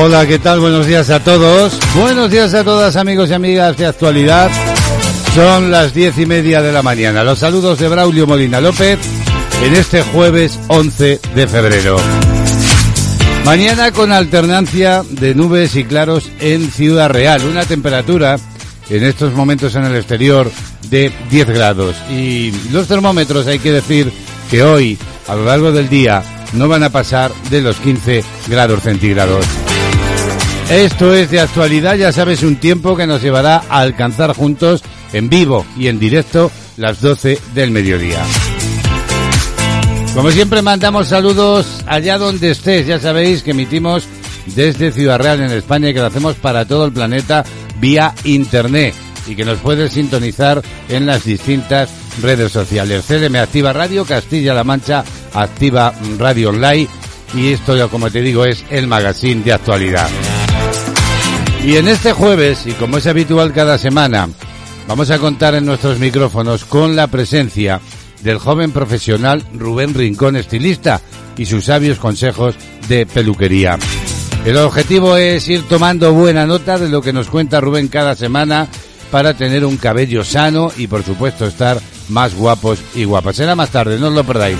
Hola, ¿qué tal? Buenos días a todos. Buenos días a todas amigos y amigas de actualidad. Son las diez y media de la mañana. Los saludos de Braulio Molina López en este jueves 11 de febrero. Mañana con alternancia de nubes y claros en Ciudad Real. Una temperatura en estos momentos en el exterior de 10 grados. Y los termómetros hay que decir que hoy, a lo largo del día, no van a pasar de los 15 grados centígrados. Esto es de actualidad, ya sabes, un tiempo que nos llevará a alcanzar juntos en vivo y en directo las 12 del mediodía. Como siempre mandamos saludos allá donde estés, ya sabéis que emitimos desde Ciudad Real en España y que lo hacemos para todo el planeta vía internet y que nos puedes sintonizar en las distintas redes sociales. CDM Activa Radio, Castilla-La Mancha Activa Radio Online y esto, como te digo, es el magazine de actualidad. Y en este jueves, y como es habitual cada semana, vamos a contar en nuestros micrófonos con la presencia del joven profesional Rubén Rincón, estilista, y sus sabios consejos de peluquería. El objetivo es ir tomando buena nota de lo que nos cuenta Rubén cada semana para tener un cabello sano y por supuesto estar más guapos y guapas. Será más tarde, no os lo perdáis.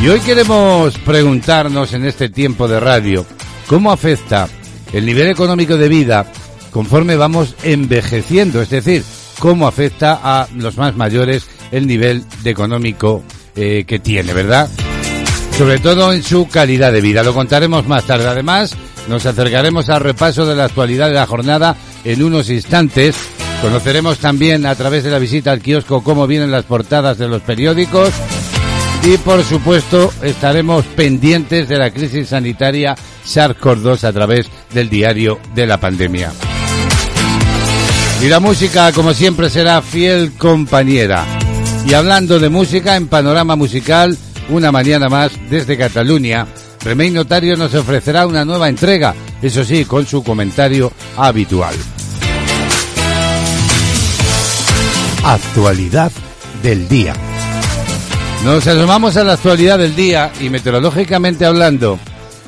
Y hoy queremos preguntarnos en este tiempo de radio, ¿cómo afecta el nivel económico de vida conforme vamos envejeciendo? Es decir, ¿cómo afecta a los más mayores el nivel económico eh, que tiene, verdad? Sobre todo en su calidad de vida. Lo contaremos más tarde. Además, nos acercaremos al repaso de la actualidad de la jornada en unos instantes. Conoceremos también a través de la visita al kiosco cómo vienen las portadas de los periódicos. Y por supuesto estaremos pendientes de la crisis sanitaria SARS-CoV-2 a través del diario de la pandemia. Y la música, como siempre, será fiel compañera. Y hablando de música, en Panorama Musical, una mañana más desde Cataluña, Remey Notario nos ofrecerá una nueva entrega, eso sí, con su comentario habitual. Actualidad del día. Nos asomamos a la actualidad del día y meteorológicamente hablando,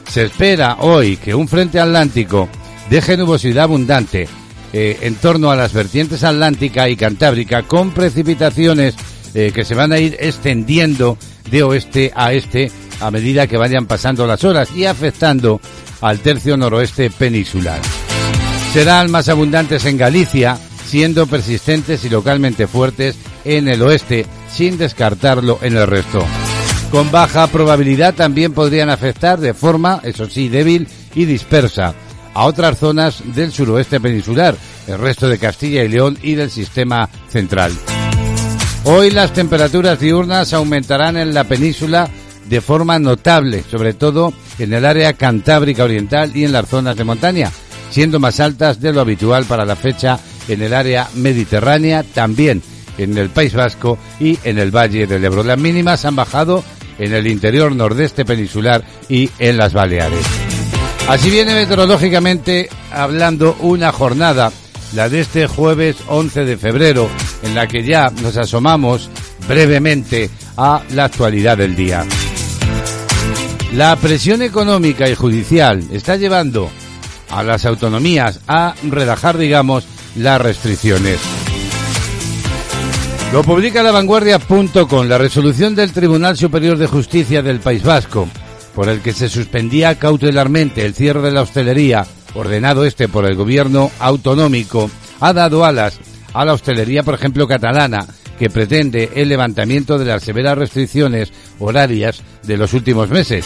se espera hoy que un frente atlántico deje nubosidad abundante eh, en torno a las vertientes atlántica y cantábrica con precipitaciones eh, que se van a ir extendiendo de oeste a este a medida que vayan pasando las horas y afectando al tercio noroeste peninsular. Serán más abundantes en Galicia, siendo persistentes y localmente fuertes en el oeste, sin descartarlo en el resto. Con baja probabilidad también podrían afectar de forma, eso sí, débil y dispersa a otras zonas del suroeste peninsular, el resto de Castilla y León y del sistema central. Hoy las temperaturas diurnas aumentarán en la península de forma notable, sobre todo en el área cantábrica oriental y en las zonas de montaña, siendo más altas de lo habitual para la fecha en el área mediterránea, también en el País Vasco y en el Valle del Ebro. Las mínimas han bajado en el interior nordeste peninsular y en las Baleares. Así viene meteorológicamente hablando una jornada, la de este jueves 11 de febrero, en la que ya nos asomamos brevemente a la actualidad del día. La presión económica y judicial está llevando a las autonomías a relajar, digamos, las restricciones. Lo publica la vanguardia.com, la resolución del Tribunal Superior de Justicia del País Vasco, por el que se suspendía cautelarmente el cierre de la hostelería, ordenado este por el gobierno autonómico, ha dado alas a la hostelería, por ejemplo, catalana, que pretende el levantamiento de las severas restricciones horarias de los últimos meses.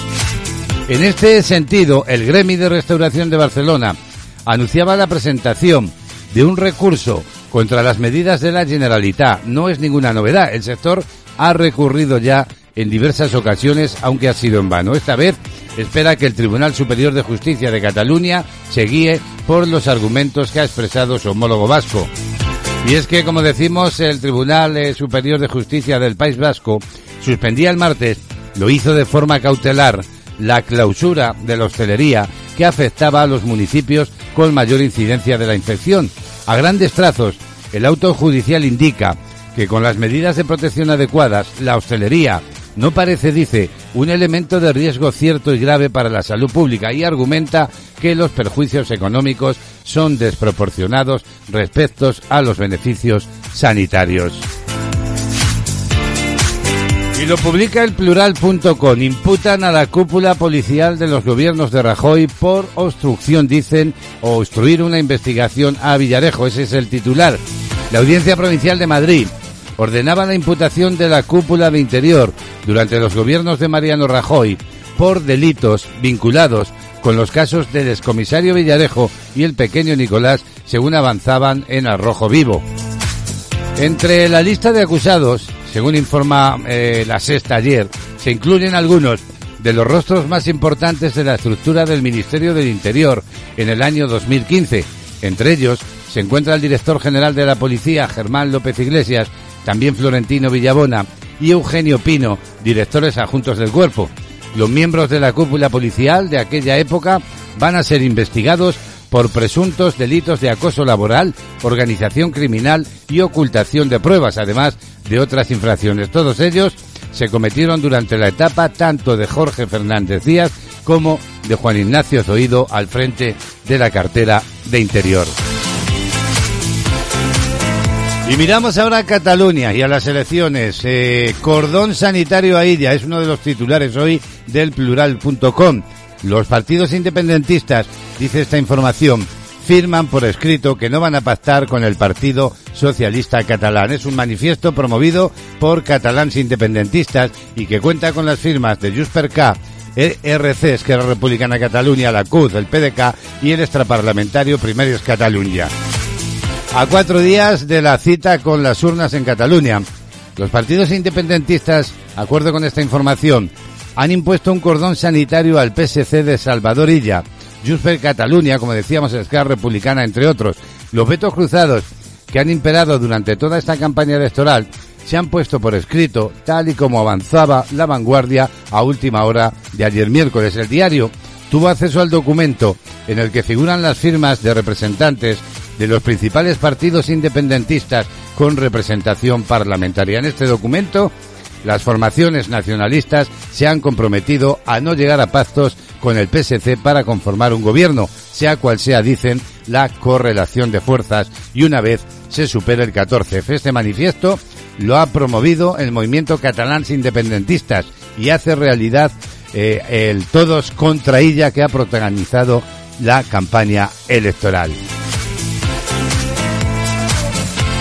En este sentido, el Gremi de Restauración de Barcelona anunciaba la presentación de un recurso contra las medidas de la Generalitat. No es ninguna novedad. El sector ha recurrido ya en diversas ocasiones, aunque ha sido en vano. Esta vez espera que el Tribunal Superior de Justicia de Cataluña se guíe por los argumentos que ha expresado su homólogo vasco. Y es que, como decimos, el Tribunal eh, Superior de Justicia del País Vasco suspendía el martes, lo hizo de forma cautelar, la clausura de la hostelería que afectaba a los municipios con mayor incidencia de la infección. A grandes trazos, el auto judicial indica que con las medidas de protección adecuadas, la hostelería no parece, dice, un elemento de riesgo cierto y grave para la salud pública y argumenta que los perjuicios económicos son desproporcionados respecto a los beneficios sanitarios. Y lo publica el plural.com. Imputan a la cúpula policial de los gobiernos de Rajoy por obstrucción, dicen, o obstruir una investigación a Villarejo. Ese es el titular. La Audiencia Provincial de Madrid ordenaba la imputación de la cúpula de Interior durante los gobiernos de Mariano Rajoy por delitos vinculados con los casos del excomisario Villarejo y el pequeño Nicolás según avanzaban en Arrojo Vivo. Entre la lista de acusados según informa eh, la sexta ayer, se incluyen algunos de los rostros más importantes de la estructura del Ministerio del Interior en el año 2015. Entre ellos se encuentra el director general de la Policía, Germán López Iglesias, también Florentino Villabona y Eugenio Pino, directores adjuntos del cuerpo. Los miembros de la cúpula policial de aquella época van a ser investigados por presuntos delitos de acoso laboral, organización criminal y ocultación de pruebas, además de otras infracciones. Todos ellos se cometieron durante la etapa tanto de Jorge Fernández Díaz como de Juan Ignacio Zoido al frente de la cartera de Interior. Y miramos ahora a Cataluña y a las elecciones. Eh, cordón sanitario a Illa es uno de los titulares hoy del plural.com. Los partidos independentistas, dice esta información, firman por escrito que no van a pactar con el Partido Socialista Catalán. Es un manifiesto promovido por catalans independentistas y que cuenta con las firmas de Jusper K, ERC, Esquerra Republicana Cataluña, la CUD, el PDK y el extraparlamentario Primarios Cataluña. A cuatro días de la cita con las urnas en Cataluña, los partidos independentistas, acuerdo con esta información, han impuesto un cordón sanitario al PSC de Salvador Illa, Junts Cataluña, como decíamos, Esquerra Republicana, entre otros. Los vetos cruzados que han imperado durante toda esta campaña electoral se han puesto por escrito, tal y como avanzaba la vanguardia a última hora de ayer miércoles. El diario tuvo acceso al documento en el que figuran las firmas de representantes de los principales partidos independentistas con representación parlamentaria. En este documento las formaciones nacionalistas se han comprometido a no llegar a pactos con el PSC para conformar un gobierno, sea cual sea, dicen, la correlación de fuerzas y una vez se supere el 14F. Este manifiesto lo ha promovido el movimiento catalán independentistas y hace realidad eh, el todos contra ella que ha protagonizado la campaña electoral.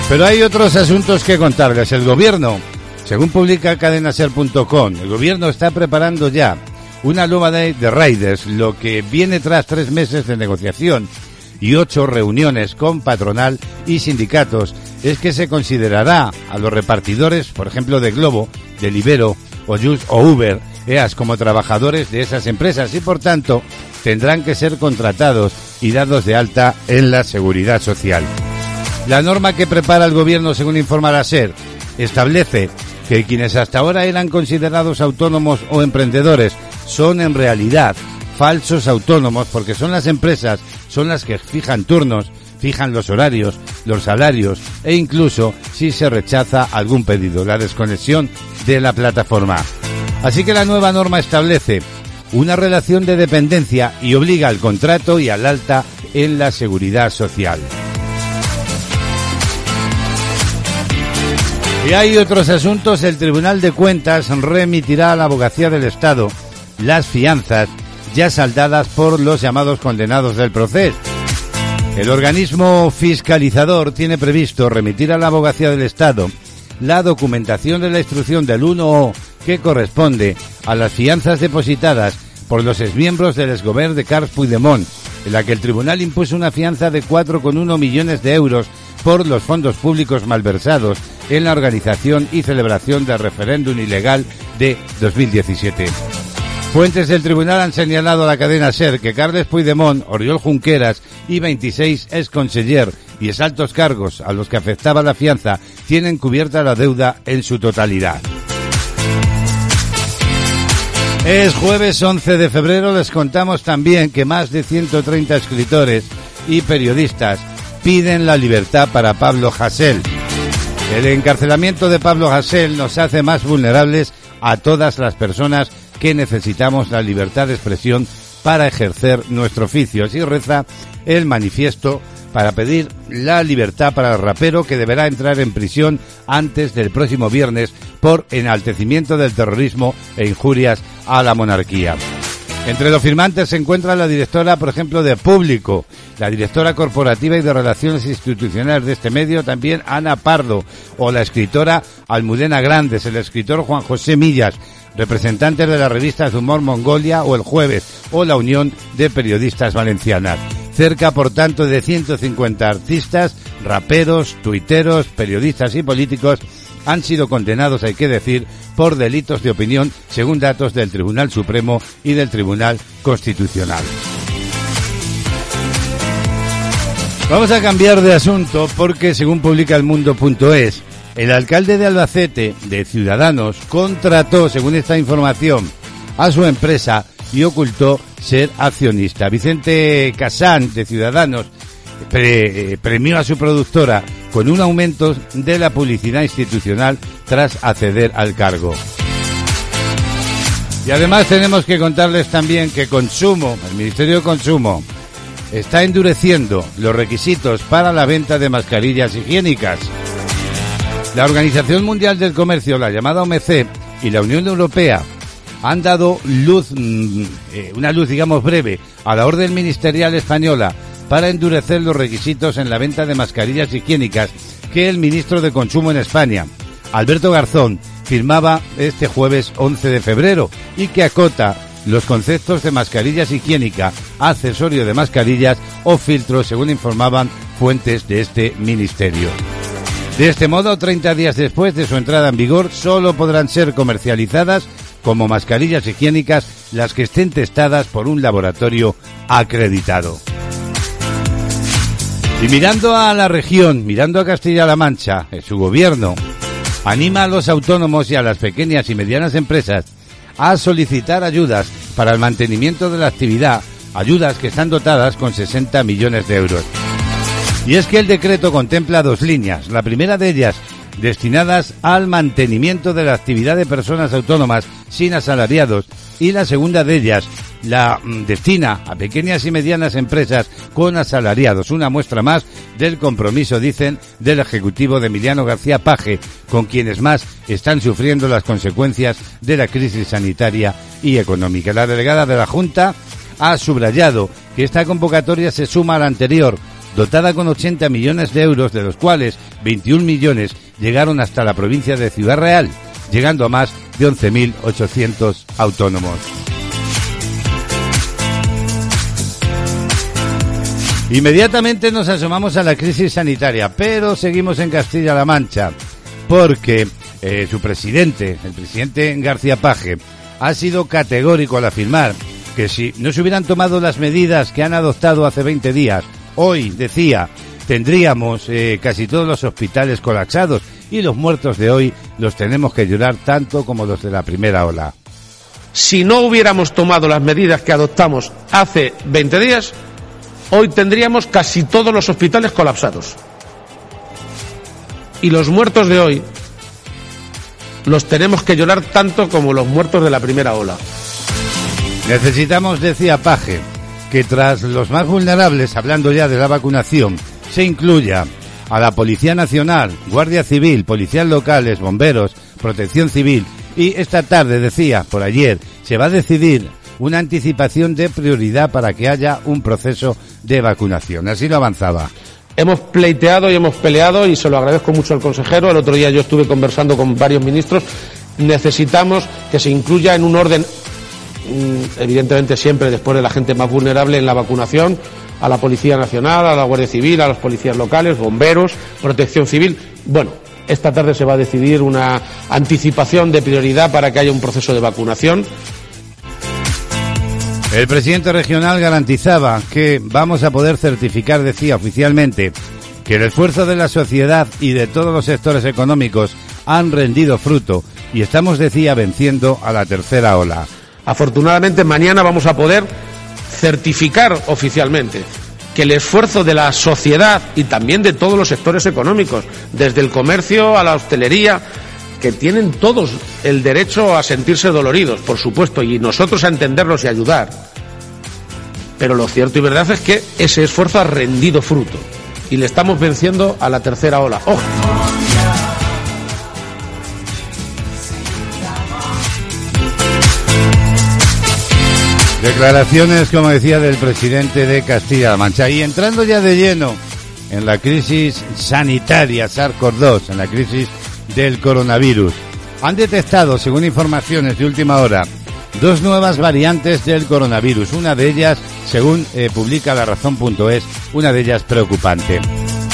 Pero hay otros asuntos que contarles. El gobierno según publica cadenaser.com, el gobierno está preparando ya una nueva ley de Raiders, lo que viene tras tres meses de negociación y ocho reuniones con patronal y sindicatos, es que se considerará a los repartidores, por ejemplo, de Globo, de Libero o, Just, o Uber, EAS, como trabajadores de esas empresas y, por tanto, tendrán que ser contratados y dados de alta en la seguridad social. La norma que prepara el gobierno, según informa la SER, establece que quienes hasta ahora eran considerados autónomos o emprendedores son en realidad falsos autónomos porque son las empresas, son las que fijan turnos, fijan los horarios, los salarios e incluso si se rechaza algún pedido, la desconexión de la plataforma. Así que la nueva norma establece una relación de dependencia y obliga al contrato y al alta en la seguridad social. Y hay otros asuntos. El Tribunal de Cuentas remitirá a la Abogacía del Estado las fianzas ya saldadas por los llamados condenados del proceso. El organismo fiscalizador tiene previsto remitir a la Abogacía del Estado la documentación de la instrucción del 1O que corresponde a las fianzas depositadas por los exmiembros del exgobierno de Carles Puigdemont, en la que el tribunal impuso una fianza de 4,1 millones de euros por los fondos públicos malversados en la organización y celebración del referéndum ilegal de 2017. Fuentes del tribunal han señalado a la cadena SER que Carles Puigdemont, Oriol Junqueras y 26 ex conseller y exaltos cargos a los que afectaba la fianza tienen cubierta la deuda en su totalidad. Es jueves 11 de febrero, les contamos también que más de 130 escritores y periodistas piden la libertad para Pablo Hasél. El encarcelamiento de Pablo Hasél nos hace más vulnerables a todas las personas que necesitamos la libertad de expresión para ejercer nuestro oficio. Así reza el manifiesto para pedir la libertad para el rapero que deberá entrar en prisión antes del próximo viernes por enaltecimiento del terrorismo e injurias a la monarquía. Entre los firmantes se encuentra la directora, por ejemplo, de Público, la directora corporativa y de Relaciones Institucionales de este medio, también Ana Pardo, o la escritora Almudena Grandes, el escritor Juan José Millas, representantes de la revista de humor Mongolia o El Jueves, o la Unión de Periodistas Valencianas. Cerca, por tanto, de 150 artistas, raperos, tuiteros, periodistas y políticos han sido condenados, hay que decir, por delitos de opinión, según datos del Tribunal Supremo y del Tribunal Constitucional. Vamos a cambiar de asunto porque, según publica el mundo.es, el alcalde de Albacete, de Ciudadanos, contrató, según esta información, a su empresa y ocultó ser accionista. Vicente Casán, de Ciudadanos, eh, premió a su productora con un aumento de la publicidad institucional tras acceder al cargo. Y además tenemos que contarles también que Consumo, el Ministerio de Consumo, está endureciendo los requisitos para la venta de mascarillas higiénicas. La Organización Mundial del Comercio, la llamada OMC, y la Unión Europea han dado luz, mm, eh, una luz, digamos, breve a la orden ministerial española para endurecer los requisitos en la venta de mascarillas higiénicas que el ministro de Consumo en España, Alberto Garzón, firmaba este jueves 11 de febrero y que acota los conceptos de mascarillas higiénica, accesorio de mascarillas o filtros, según informaban fuentes de este ministerio. De este modo, 30 días después de su entrada en vigor, solo podrán ser comercializadas como mascarillas higiénicas las que estén testadas por un laboratorio acreditado. Y mirando a la región, mirando a Castilla-La Mancha, su gobierno anima a los autónomos y a las pequeñas y medianas empresas a solicitar ayudas para el mantenimiento de la actividad, ayudas que están dotadas con 60 millones de euros. Y es que el decreto contempla dos líneas. La primera de ellas destinadas al mantenimiento de la actividad de personas autónomas sin asalariados y la segunda de ellas la mm, destina a pequeñas y medianas empresas con asalariados. Una muestra más del compromiso, dicen, del Ejecutivo de Emiliano García Paje, con quienes más están sufriendo las consecuencias de la crisis sanitaria y económica. La delegada de la Junta ha subrayado que esta convocatoria se suma a la anterior, dotada con 80 millones de euros, de los cuales 21 millones llegaron hasta la provincia de Ciudad Real, llegando a más de 11.800 autónomos. Inmediatamente nos asomamos a la crisis sanitaria, pero seguimos en Castilla-La Mancha, porque eh, su presidente, el presidente García Paje, ha sido categórico al afirmar que si no se hubieran tomado las medidas que han adoptado hace 20 días, hoy, decía, tendríamos eh, casi todos los hospitales colapsados y los muertos de hoy los tenemos que llorar tanto como los de la primera ola. Si no hubiéramos tomado las medidas que adoptamos hace 20 días, hoy tendríamos casi todos los hospitales colapsados. Y los muertos de hoy los tenemos que llorar tanto como los muertos de la primera ola. Necesitamos, decía Paje, que tras los más vulnerables, hablando ya de la vacunación, se incluya a la Policía Nacional, Guardia Civil, policías locales, bomberos, protección civil y esta tarde, decía, por ayer, se va a decidir una anticipación de prioridad para que haya un proceso de vacunación. Así lo avanzaba. Hemos pleiteado y hemos peleado y se lo agradezco mucho al consejero. El otro día yo estuve conversando con varios ministros. Necesitamos que se incluya en un orden, evidentemente siempre después de la gente más vulnerable en la vacunación, a la Policía Nacional, a la Guardia Civil, a los policías locales, bomberos, protección civil. Bueno, esta tarde se va a decidir una anticipación de prioridad para que haya un proceso de vacunación. El presidente regional garantizaba que vamos a poder certificar, decía oficialmente, que el esfuerzo de la sociedad y de todos los sectores económicos han rendido fruto y estamos, decía, venciendo a la tercera ola. Afortunadamente mañana vamos a poder certificar oficialmente que el esfuerzo de la sociedad y también de todos los sectores económicos, desde el comercio a la hostelería, que tienen todos el derecho a sentirse doloridos, por supuesto, y nosotros a entenderlos y ayudar. Pero lo cierto y verdad es que ese esfuerzo ha rendido fruto y le estamos venciendo a la tercera ola. Declaraciones, como decía, del presidente de Castilla-La Mancha. Y entrando ya de lleno en la crisis sanitaria SARS-CoV-2, en la crisis del coronavirus. Han detectado, según informaciones de última hora, dos nuevas variantes del coronavirus. Una de ellas, según eh, publica la razón.es, una de ellas preocupante.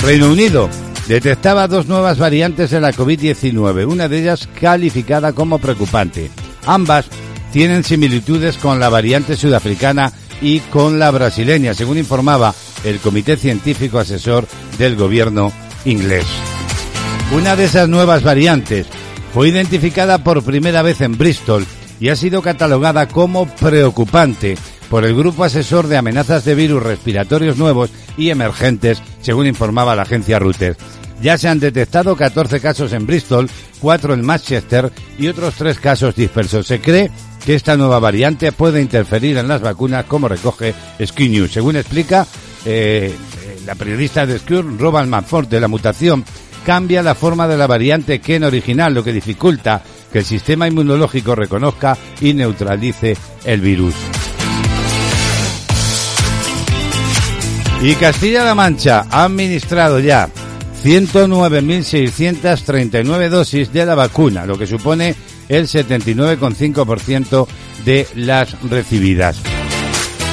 Reino Unido detectaba dos nuevas variantes de la COVID-19, una de ellas calificada como preocupante. Ambas tienen similitudes con la variante sudafricana y con la brasileña, según informaba el Comité Científico Asesor del Gobierno inglés. Una de esas nuevas variantes fue identificada por primera vez en Bristol y ha sido catalogada como preocupante por el Grupo Asesor de Amenazas de Virus Respiratorios Nuevos y Emergentes, según informaba la agencia Reuters. Ya se han detectado 14 casos en Bristol, 4 en Manchester y otros 3 casos dispersos. Se cree que esta nueva variante puede interferir en las vacunas, como recoge Sky News. Según explica eh, la periodista de Sky, Robin Manford, de la mutación cambia la forma de la variante Ken original, lo que dificulta que el sistema inmunológico reconozca y neutralice el virus. Y Castilla-La Mancha ha administrado ya 109.639 dosis de la vacuna, lo que supone el 79,5% de las recibidas.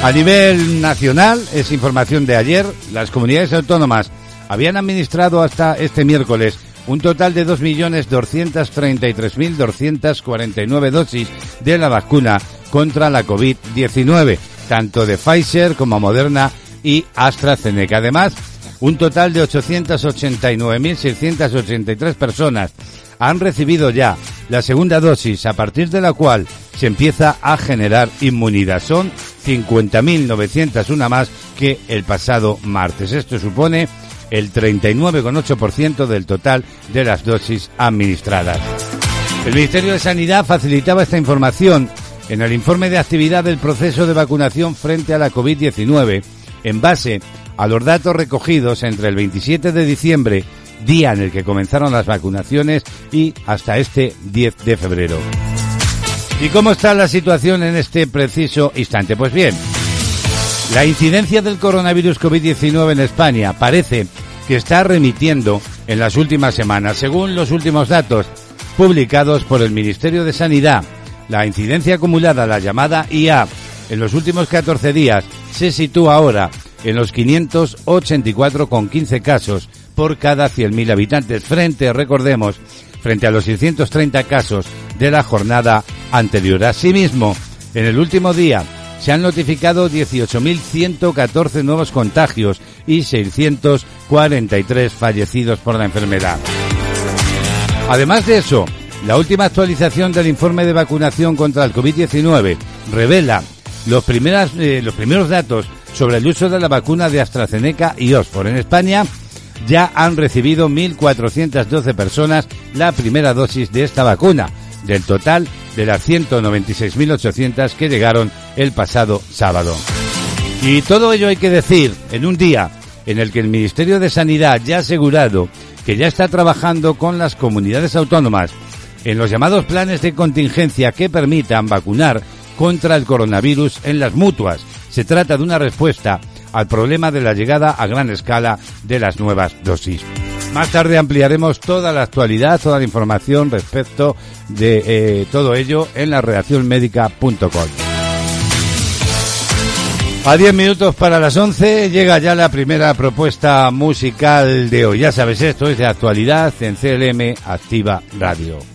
A nivel nacional, es información de ayer, las comunidades autónomas habían administrado hasta este miércoles un total de 2.233.249 dosis de la vacuna contra la COVID-19, tanto de Pfizer como Moderna y AstraZeneca. Además, un total de 889.683 personas han recibido ya la segunda dosis, a partir de la cual se empieza a generar inmunidad. Son 50.901 más que el pasado martes. Esto supone el 39,8% del total de las dosis administradas. El Ministerio de Sanidad facilitaba esta información en el informe de actividad del proceso de vacunación frente a la COVID-19 en base a los datos recogidos entre el 27 de diciembre, día en el que comenzaron las vacunaciones, y hasta este 10 de febrero. ¿Y cómo está la situación en este preciso instante? Pues bien, la incidencia del coronavirus COVID-19 en España parece que está remitiendo en las últimas semanas. Según los últimos datos publicados por el Ministerio de Sanidad, la incidencia acumulada, la llamada IA, en los últimos 14 días se sitúa ahora en los 584,15 casos por cada 100.000 habitantes, frente, recordemos, frente a los 630 casos de la jornada anterior. Asimismo, en el último día se han notificado 18.114 nuevos contagios y 643 fallecidos por la enfermedad. Además de eso, la última actualización del informe de vacunación contra el COVID-19 revela eh, los primeros datos sobre el uso de la vacuna de AstraZeneca y Oxford. En España ya han recibido 1.412 personas la primera dosis de esta vacuna, del total de las 196.800 que llegaron el pasado sábado. Y todo ello hay que decir en un día en el que el Ministerio de Sanidad ya ha asegurado que ya está trabajando con las comunidades autónomas en los llamados planes de contingencia que permitan vacunar contra el coronavirus en las mutuas. Se trata de una respuesta al problema de la llegada a gran escala de las nuevas dosis. Más tarde ampliaremos toda la actualidad, toda la información respecto de eh, todo ello en la redaccionmédica.com. A 10 minutos para las 11 llega ya la primera propuesta musical de hoy. Ya sabes, esto es de actualidad en CLM Activa Radio.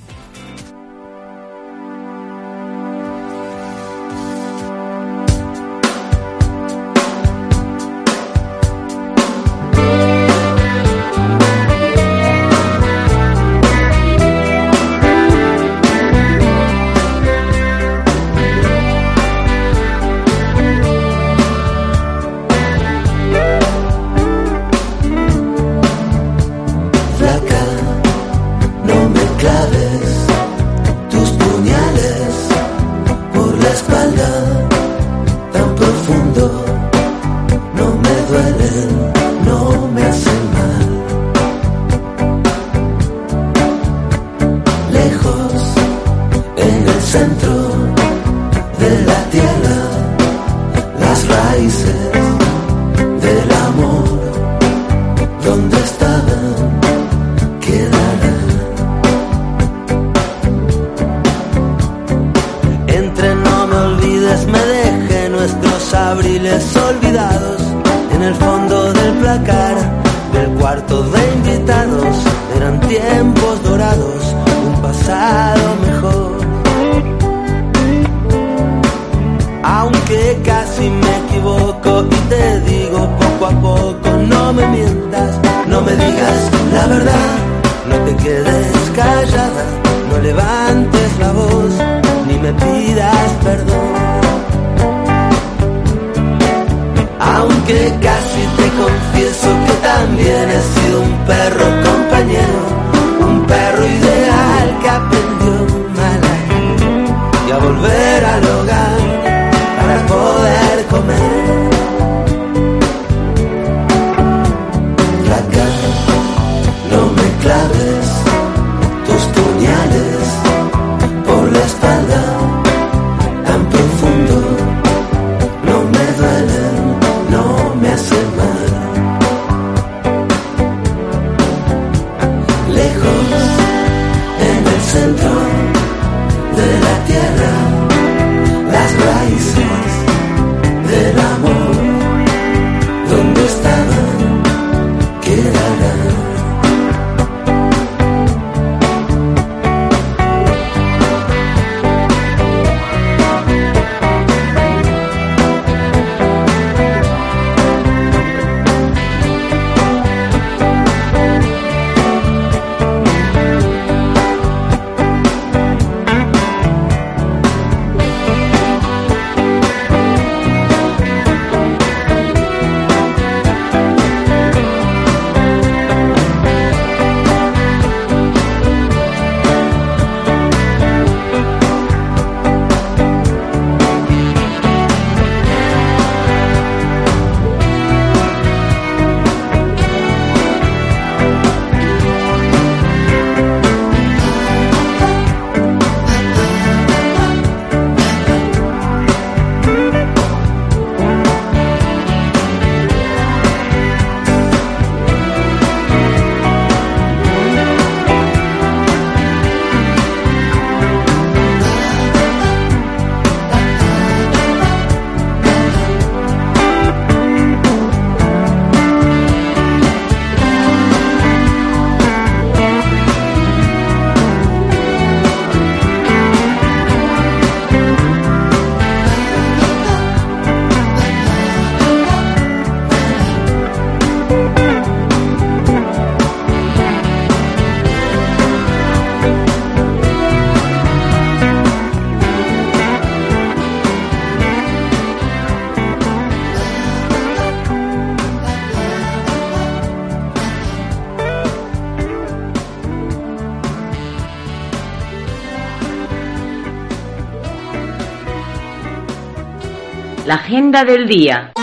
La agenda del día.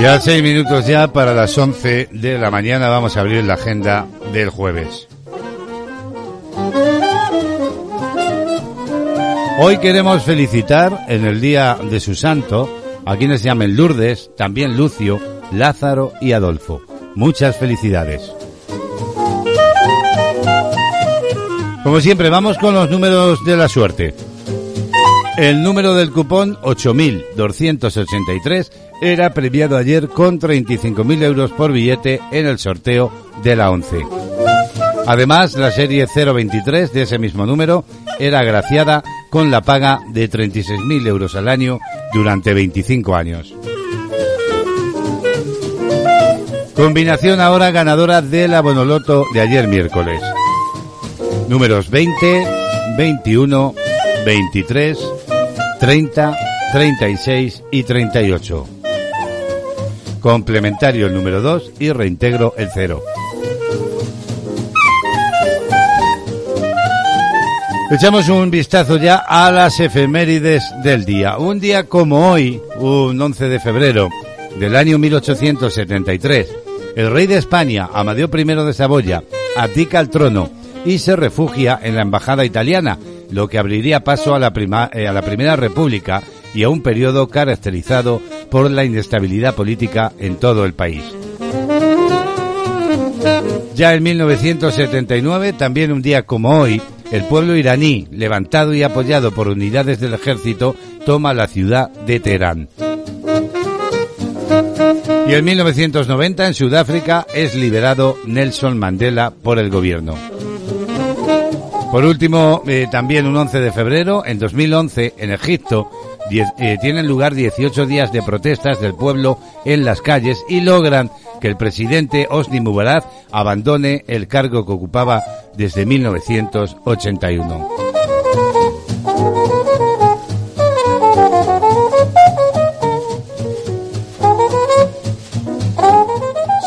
Ya seis minutos ya para las 11 de la mañana vamos a abrir la agenda del jueves. Hoy queremos felicitar en el día de su santo a quienes se llamen Lourdes, también Lucio, Lázaro y Adolfo. Muchas felicidades. Como siempre, vamos con los números de la suerte. El número del cupón 8.283 era premiado ayer con 35.000 euros por billete en el sorteo de la 11. Además, la serie 023 de ese mismo número era agraciada con la paga de 36.000 euros al año durante 25 años. Combinación ahora ganadora de la Bonoloto de ayer miércoles. Números 20, 21, 23, 30, 36 y 38. Complementario el número 2 y reintegro el 0. Echamos un vistazo ya a las efemérides del día. Un día como hoy, un 11 de febrero del año 1873, el rey de España, Amadeo I de Saboya, abdica al trono y se refugia en la embajada italiana, lo que abriría paso a la, prima- eh, a la Primera República y a un periodo caracterizado por la inestabilidad política en todo el país. Ya en 1979, también un día como hoy, el pueblo iraní, levantado y apoyado por unidades del ejército, toma la ciudad de Teherán. Y en 1990 en Sudáfrica es liberado Nelson Mandela por el gobierno. Por último, eh, también un 11 de febrero, en 2011, en Egipto, eh, tienen lugar 18 días de protestas del pueblo en las calles y logran que el presidente Osni Mubarak abandone el cargo que ocupaba desde 1981.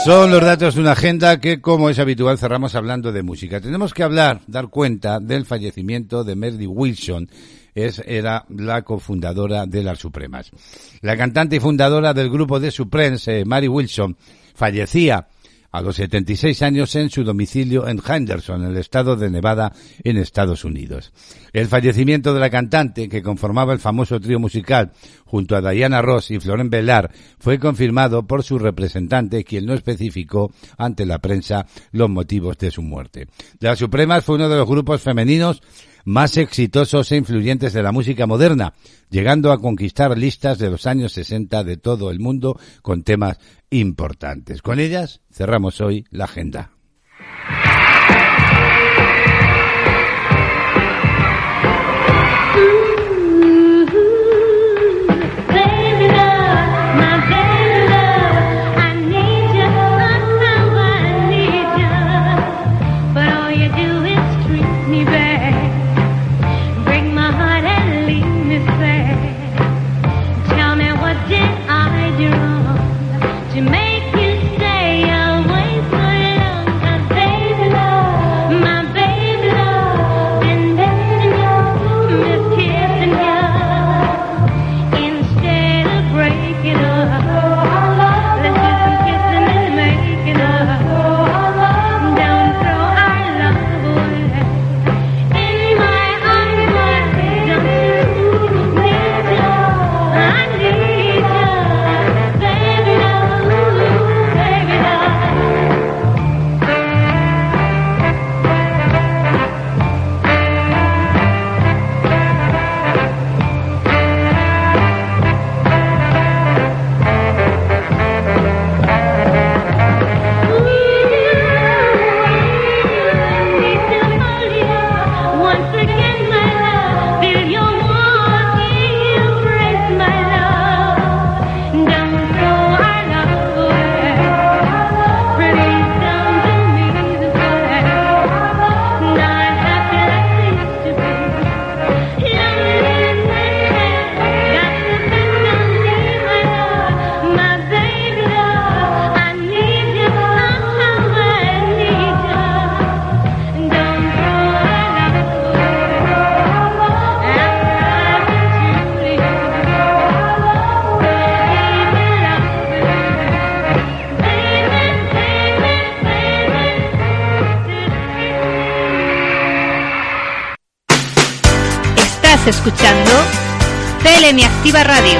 Son los datos de una agenda que, como es habitual, cerramos hablando de música. Tenemos que hablar, dar cuenta del fallecimiento de Mary Wilson. Es, era la cofundadora de las Supremas. La cantante y fundadora del grupo de Supremes, eh, Mary Wilson, fallecía a los 76 años en su domicilio en Henderson, en el estado de Nevada, en Estados Unidos. El fallecimiento de la cantante, que conformaba el famoso trío musical junto a Diana Ross y Florent Bellar, fue confirmado por su representante, quien no especificó ante la prensa los motivos de su muerte. La Supremas fue uno de los grupos femeninos más exitosos e influyentes de la música moderna, llegando a conquistar listas de los años 60 de todo el mundo con temas importantes. Con ellas cerramos hoy la agenda. Activa Radio.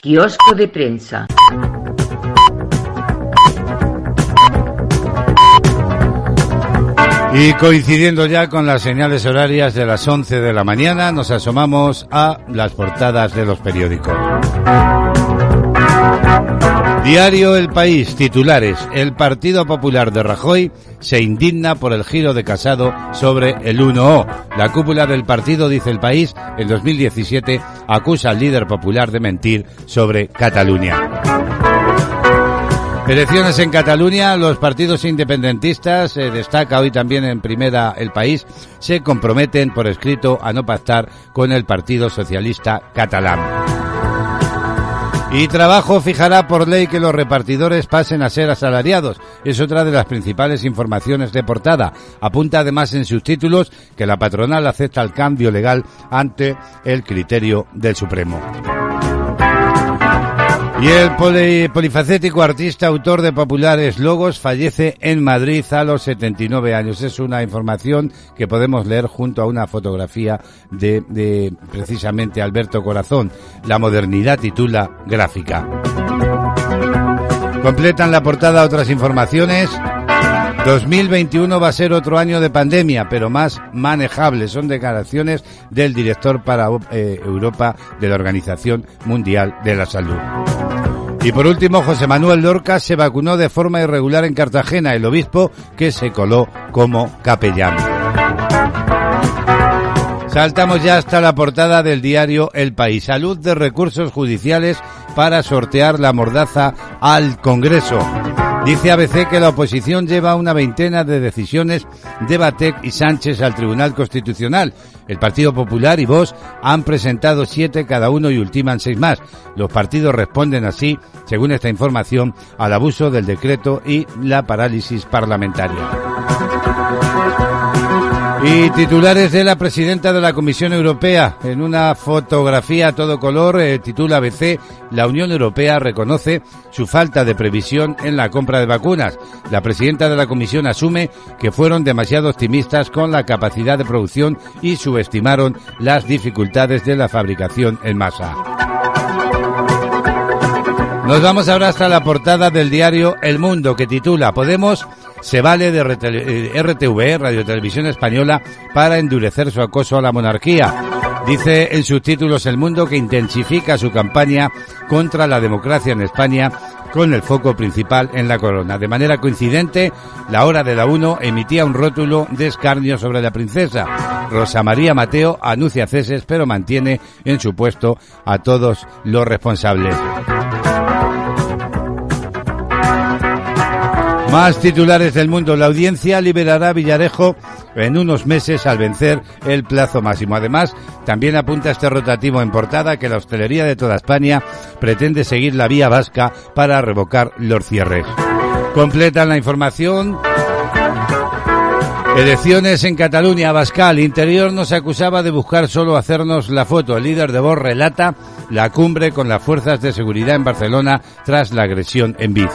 Kiosco de prensa. Y coincidiendo ya con las señales horarias de las 11 de la mañana, nos asomamos a las portadas de los periódicos. Diario El País, titulares. El Partido Popular de Rajoy se indigna por el giro de Casado sobre el 1O. La cúpula del partido, dice El País, en 2017 acusa al líder popular de mentir sobre Cataluña. Elecciones en Cataluña, los partidos independentistas, se destaca hoy también en primera el país, se comprometen por escrito a no pactar con el Partido Socialista Catalán. Y Trabajo fijará por ley que los repartidores pasen a ser asalariados. Es otra de las principales informaciones de portada. Apunta además en sus títulos que la patronal acepta el cambio legal ante el criterio del Supremo. Y el poli- polifacético artista, autor de populares logos, fallece en Madrid a los 79 años. Es una información que podemos leer junto a una fotografía de, de precisamente Alberto Corazón. La modernidad titula Gráfica. Completan la portada otras informaciones. 2021 va a ser otro año de pandemia, pero más manejable. Son declaraciones del director para eh, Europa de la Organización Mundial de la Salud. Y por último, José Manuel Lorca se vacunó de forma irregular en Cartagena, el obispo que se coló como capellán. Saltamos ya hasta la portada del diario El País. Salud de recursos judiciales para sortear la mordaza al Congreso. Dice ABC que la oposición lleva una veintena de decisiones de Batec y Sánchez al Tribunal Constitucional. El Partido Popular y Vox han presentado siete cada uno y ultiman seis más. Los partidos responden así, según esta información, al abuso del decreto y la parálisis parlamentaria. Y titulares de la presidenta de la Comisión Europea. En una fotografía a todo color, eh, titula ABC, la Unión Europea reconoce su falta de previsión en la compra de vacunas. La presidenta de la Comisión asume que fueron demasiado optimistas con la capacidad de producción y subestimaron las dificultades de la fabricación en masa. Nos vamos ahora hasta la portada del diario El Mundo que titula Podemos se vale de RTV, Radio Televisión Española, para endurecer su acoso a la monarquía. Dice en sus títulos El Mundo que intensifica su campaña contra la democracia en España con el foco principal en la corona. De manera coincidente, la hora de la 1 emitía un rótulo de escarnio sobre la princesa. Rosa María Mateo anuncia ceses pero mantiene en su puesto a todos los responsables. Más titulares del mundo. La audiencia liberará a Villarejo en unos meses al vencer el plazo máximo. Además, también apunta este rotativo en portada que la hostelería de toda España pretende seguir la vía vasca para revocar los cierres. Completan la información. Elecciones en Cataluña, Bascal. Interior nos acusaba de buscar solo hacernos la foto. El líder de Vox relata la cumbre con las fuerzas de seguridad en Barcelona tras la agresión en Viz.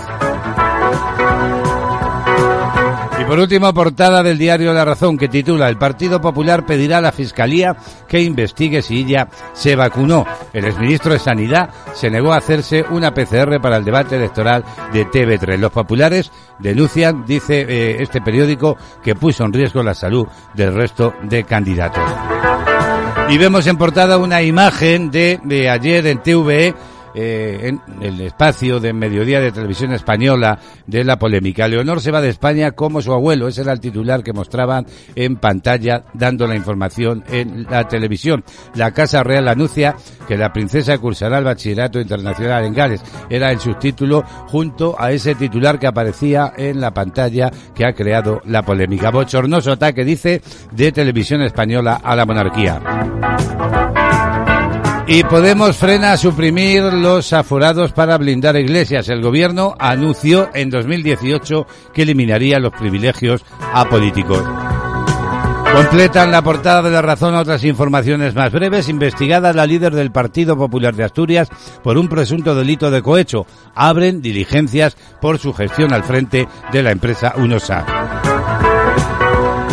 Por último, portada del diario La Razón que titula El Partido Popular pedirá a la Fiscalía que investigue si ella se vacunó. El exministro de Sanidad se negó a hacerse una PCR para el debate electoral de TV3. Los populares denuncian, dice eh, este periódico, que puso en riesgo la salud del resto de candidatos. Y vemos en portada una imagen de, de ayer en TVE eh, en el espacio de mediodía de televisión española de la polémica. Leonor se va de España como su abuelo. Ese era el titular que mostraban en pantalla dando la información en la televisión. La Casa Real anuncia que la princesa cursará el bachillerato internacional en Gales. Era el subtítulo junto a ese titular que aparecía en la pantalla que ha creado la polémica. Bochornoso ataque, dice, de televisión española a la monarquía. Y Podemos frena a suprimir los aforados para blindar iglesias. El gobierno anunció en 2018 que eliminaría los privilegios a políticos. Completan la portada de la razón otras informaciones más breves. Investigada la líder del Partido Popular de Asturias por un presunto delito de cohecho. Abren diligencias por su gestión al frente de la empresa UNOSA.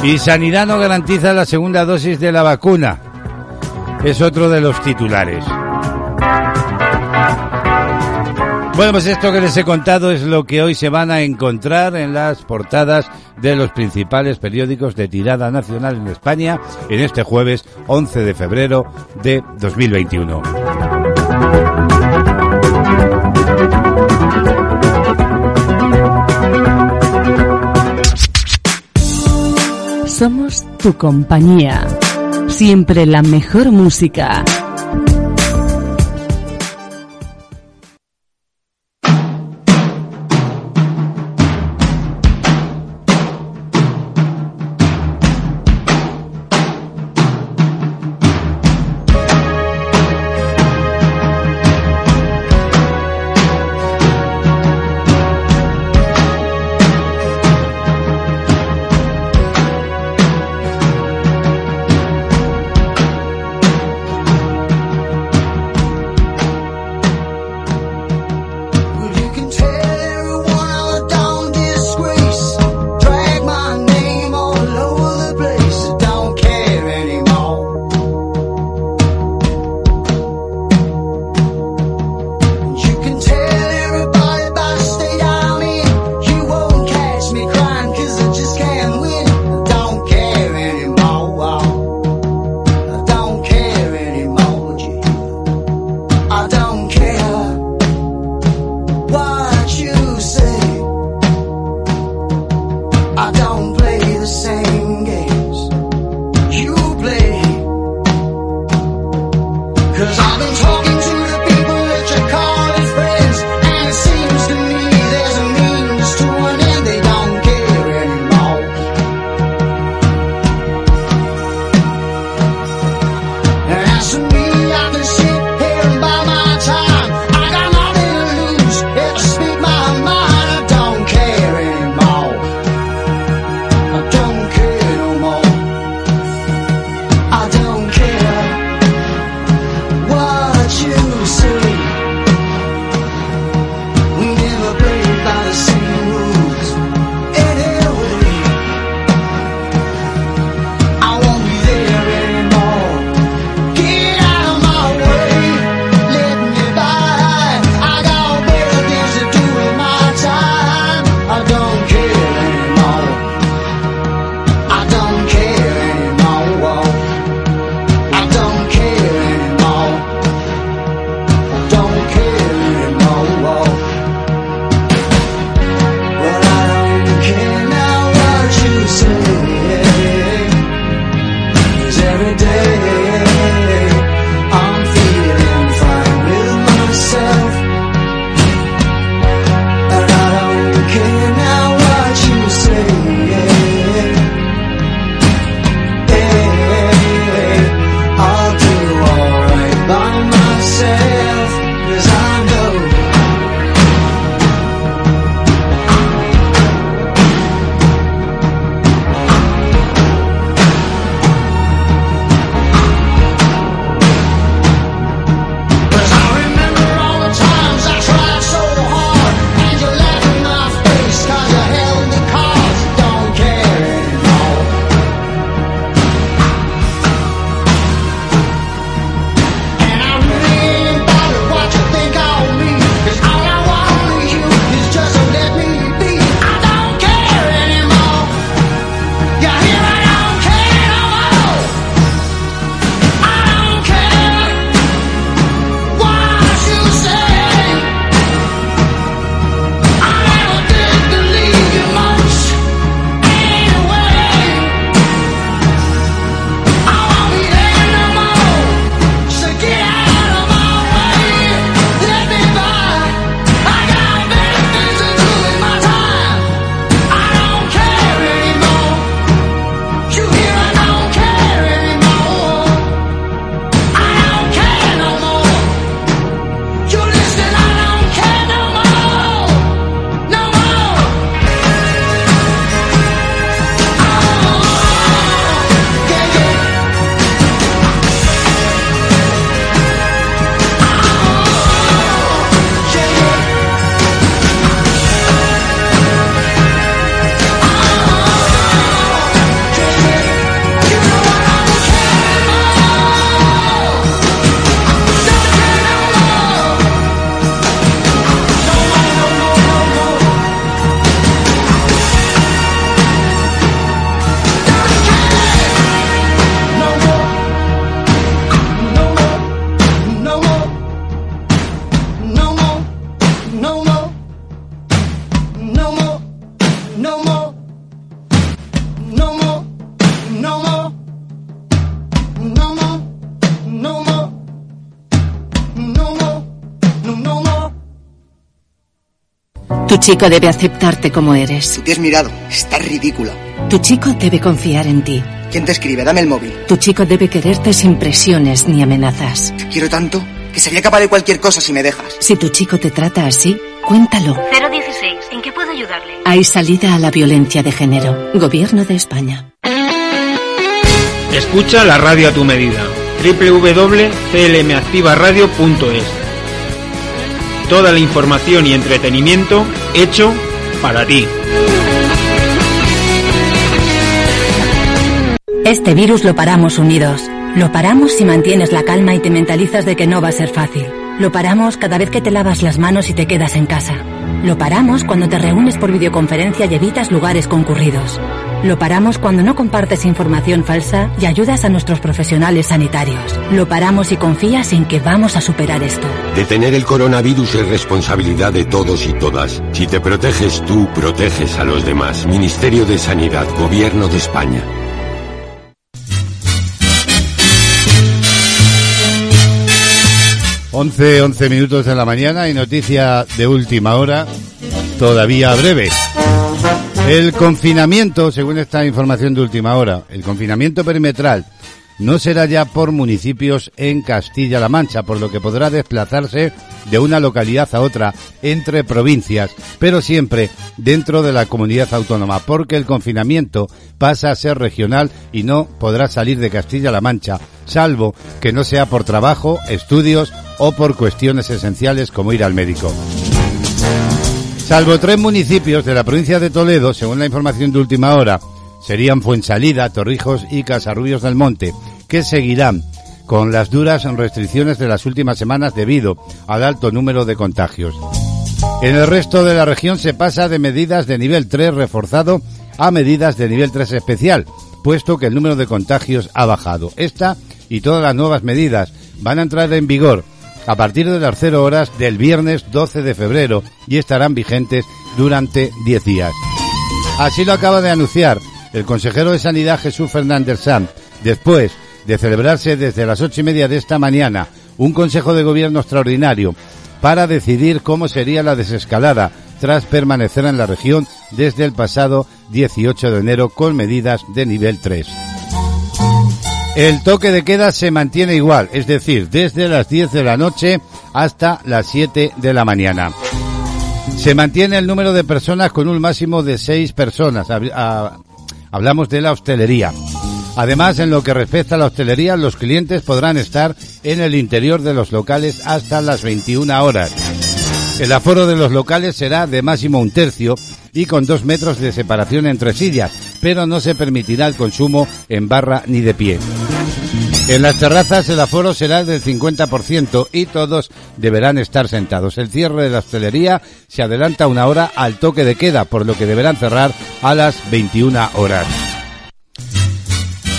Y Sanidad no garantiza la segunda dosis de la vacuna es otro de los titulares. Bueno, pues esto que les he contado es lo que hoy se van a encontrar en las portadas de los principales periódicos de tirada nacional en España en este jueves 11 de febrero de 2021. Somos tu compañía. Siempre la mejor música. chico debe aceptarte como eres. Tú te has mirado. Estás ridícula. Tu chico debe confiar en ti. ¿Quién te escribe? Dame el móvil. Tu chico debe quererte sin presiones ni amenazas. Te quiero tanto que sería capaz de cualquier cosa si me dejas. Si tu chico te trata así, cuéntalo. 016. ¿En qué puedo ayudarle? Hay salida a la violencia de género. Gobierno de España. Escucha la radio a tu medida. www.clmactivaradio.es Toda la información y entretenimiento hecho para ti. Este virus lo paramos unidos. Lo paramos si mantienes la calma y te mentalizas de que no va a ser fácil. Lo paramos cada vez que te lavas las manos y te quedas en casa. Lo paramos cuando te reúnes por videoconferencia y evitas lugares concurridos. Lo paramos cuando no compartes información falsa y ayudas a nuestros profesionales sanitarios. Lo paramos y confías en que vamos a superar esto. Detener el coronavirus es responsabilidad de todos y todas. Si te proteges tú, proteges a los demás. Ministerio de Sanidad, Gobierno de España. 11, 11 minutos de la mañana y noticia de última hora, todavía breve. El confinamiento, según esta información de última hora, el confinamiento perimetral no será ya por municipios en Castilla-La Mancha, por lo que podrá desplazarse de una localidad a otra entre provincias, pero siempre dentro de la comunidad autónoma, porque el confinamiento pasa a ser regional y no podrá salir de Castilla-La Mancha, salvo que no sea por trabajo, estudios o por cuestiones esenciales como ir al médico. Salvo tres municipios de la provincia de Toledo, según la información de última hora, serían Fuensalida, Torrijos y Casarrubios del Monte, que seguirán con las duras restricciones de las últimas semanas debido al alto número de contagios. En el resto de la región se pasa de medidas de nivel 3 reforzado a medidas de nivel 3 especial, puesto que el número de contagios ha bajado. Esta y todas las nuevas medidas van a entrar en vigor a partir de las 0 horas del viernes 12 de febrero y estarán vigentes durante 10 días. Así lo acaba de anunciar el consejero de Sanidad Jesús Fernández Sanz, después de celebrarse desde las ocho y media de esta mañana un Consejo de Gobierno extraordinario para decidir cómo sería la desescalada tras permanecer en la región desde el pasado 18 de enero con medidas de nivel 3. El toque de queda se mantiene igual, es decir, desde las 10 de la noche hasta las 7 de la mañana. Se mantiene el número de personas con un máximo de 6 personas. Hablamos de la hostelería. Además, en lo que respecta a la hostelería, los clientes podrán estar en el interior de los locales hasta las 21 horas. El aforo de los locales será de máximo un tercio y con dos metros de separación entre sillas, pero no se permitirá el consumo en barra ni de pie. En las terrazas el aforo será del 50% y todos deberán estar sentados. El cierre de la hostelería se adelanta una hora al toque de queda, por lo que deberán cerrar a las 21 horas.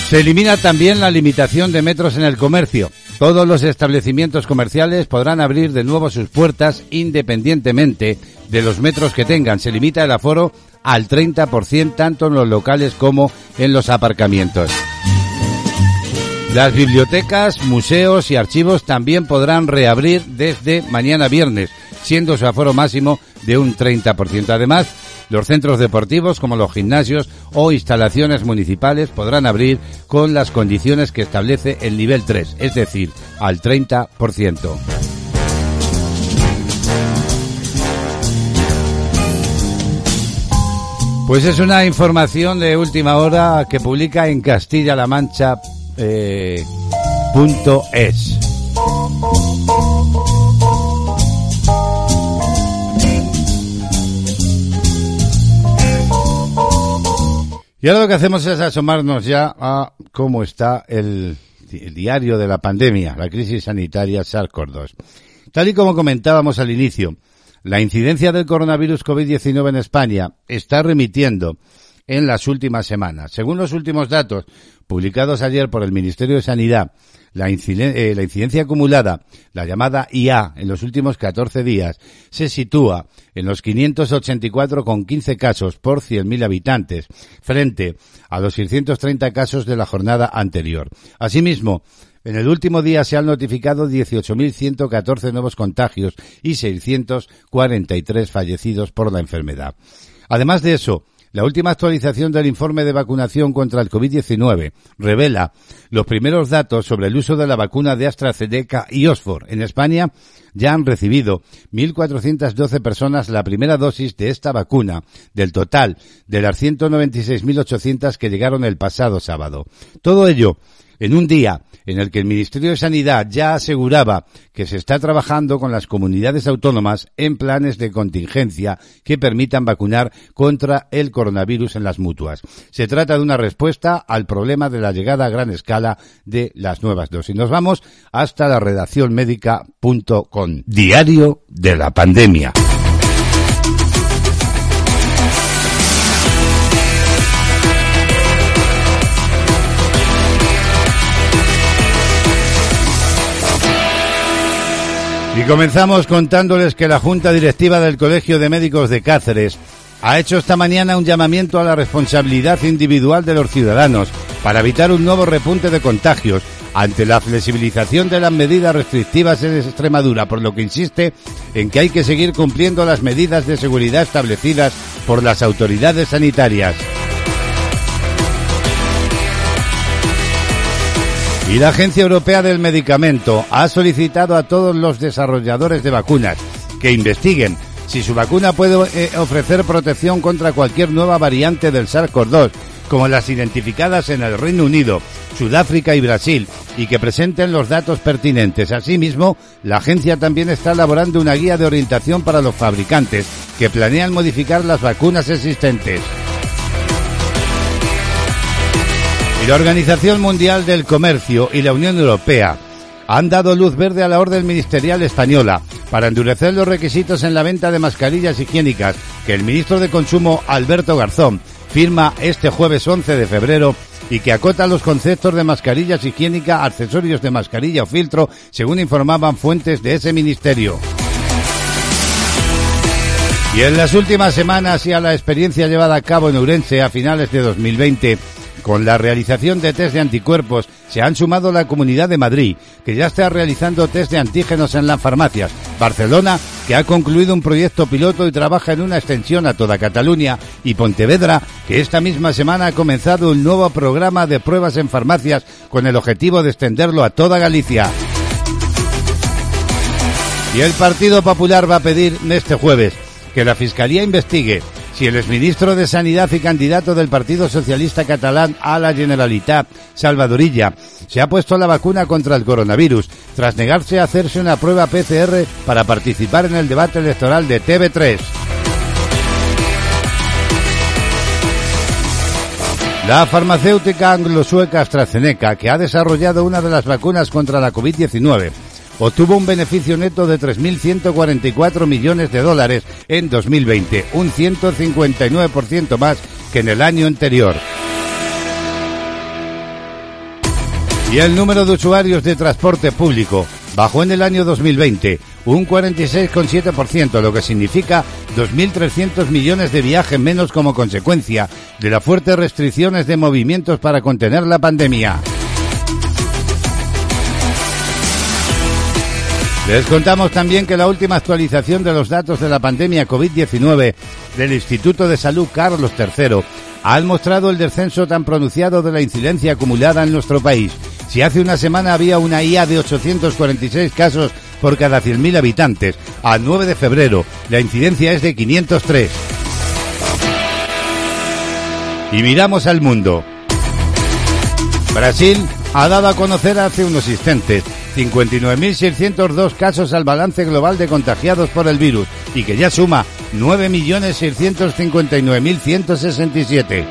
Se elimina también la limitación de metros en el comercio. Todos los establecimientos comerciales podrán abrir de nuevo sus puertas independientemente de los metros que tengan. Se limita el aforo al 30% tanto en los locales como en los aparcamientos. Las bibliotecas, museos y archivos también podrán reabrir desde mañana viernes, siendo su aforo máximo de un 30%. Además, los centros deportivos como los gimnasios o instalaciones municipales podrán abrir con las condiciones que establece el nivel 3, es decir, al 30%. Pues es una información de última hora que publica en Castilla-La Mancha es. Y ahora lo que hacemos es asomarnos ya a cómo está el, el diario de la pandemia, la crisis sanitaria SARS-CoV-2. Tal y como comentábamos al inicio, la incidencia del coronavirus COVID-19 en España está remitiendo en las últimas semanas. Según los últimos datos publicados ayer por el Ministerio de Sanidad, la, eh, la, incidencia acumulada, la llamada IA, en los últimos 14 días, se sitúa en los 584,15 casos por 100.000 habitantes, frente a los 630 casos de la jornada anterior. Asimismo, en el último día se han notificado 18.114 nuevos contagios y 643 fallecidos por la enfermedad. Además de eso, la última actualización del informe de vacunación contra el COVID-19 revela los primeros datos sobre el uso de la vacuna de AstraZeneca y Oxford. En España ya han recibido 1.412 personas la primera dosis de esta vacuna, del total de las 196.800 que llegaron el pasado sábado. Todo ello en un día en el que el Ministerio de Sanidad ya aseguraba que se está trabajando con las comunidades autónomas en planes de contingencia que permitan vacunar contra el coronavirus en las mutuas. Se trata de una respuesta al problema de la llegada a gran escala de las nuevas dosis. Nos vamos hasta la redacción médica.com. Diario de la pandemia. Y comenzamos contándoles que la Junta Directiva del Colegio de Médicos de Cáceres ha hecho esta mañana un llamamiento a la responsabilidad individual de los ciudadanos para evitar un nuevo repunte de contagios ante la flexibilización de las medidas restrictivas en Extremadura, por lo que insiste en que hay que seguir cumpliendo las medidas de seguridad establecidas por las autoridades sanitarias. Y la Agencia Europea del Medicamento ha solicitado a todos los desarrolladores de vacunas que investiguen si su vacuna puede eh, ofrecer protección contra cualquier nueva variante del SARS-CoV-2, como las identificadas en el Reino Unido, Sudáfrica y Brasil, y que presenten los datos pertinentes. Asimismo, la agencia también está elaborando una guía de orientación para los fabricantes que planean modificar las vacunas existentes. Y la Organización Mundial del Comercio y la Unión Europea han dado luz verde a la orden ministerial española para endurecer los requisitos en la venta de mascarillas higiénicas que el ministro de Consumo Alberto Garzón firma este jueves 11 de febrero y que acota los conceptos de mascarillas higiénicas, accesorios de mascarilla o filtro, según informaban fuentes de ese ministerio. Y en las últimas semanas y a la experiencia llevada a cabo en Urense a finales de 2020, con la realización de test de anticuerpos se han sumado la Comunidad de Madrid, que ya está realizando test de antígenos en las farmacias, Barcelona, que ha concluido un proyecto piloto y trabaja en una extensión a toda Cataluña, y Pontevedra, que esta misma semana ha comenzado un nuevo programa de pruebas en farmacias con el objetivo de extenderlo a toda Galicia. Y el Partido Popular va a pedir este jueves que la Fiscalía investigue si el exministro de Sanidad y candidato del Partido Socialista Catalán a la Generalitat, Salvadorilla, se ha puesto la vacuna contra el coronavirus tras negarse a hacerse una prueba PCR para participar en el debate electoral de TV3. La farmacéutica anglo-sueca AstraZeneca, que ha desarrollado una de las vacunas contra la COVID-19, obtuvo un beneficio neto de 3.144 millones de dólares en 2020, un 159% más que en el año anterior. Y el número de usuarios de transporte público bajó en el año 2020 un 46,7%, lo que significa 2.300 millones de viajes menos como consecuencia de las fuertes restricciones de movimientos para contener la pandemia. Les contamos también que la última actualización de los datos de la pandemia COVID-19 del Instituto de Salud Carlos III ha mostrado el descenso tan pronunciado de la incidencia acumulada en nuestro país. Si hace una semana había una IA de 846 casos por cada 100.000 habitantes, al 9 de febrero la incidencia es de 503. Y miramos al mundo. Brasil ha dado a conocer hace unos instantes 59.602 casos al balance global de contagiados por el virus y que ya suma 9.659.167.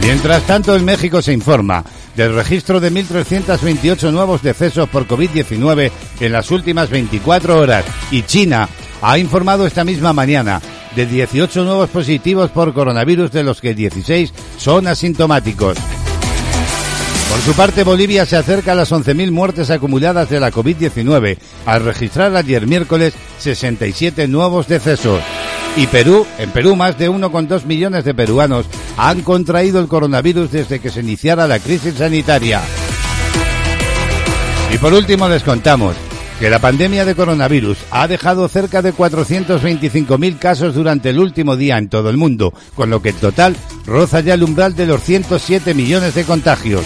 Mientras tanto, en México se informa del registro de 1.328 nuevos decesos por COVID-19 en las últimas 24 horas y China ha informado esta misma mañana de 18 nuevos positivos por coronavirus de los que 16 son asintomáticos. Por su parte, Bolivia se acerca a las 11.000 muertes acumuladas de la COVID-19, al registrar ayer miércoles 67 nuevos decesos. Y Perú, en Perú más de 1,2 millones de peruanos han contraído el coronavirus desde que se iniciara la crisis sanitaria. Y por último les contamos que la pandemia de coronavirus ha dejado cerca de 425.000 casos durante el último día en todo el mundo, con lo que el total roza ya el umbral de los 107 millones de contagios.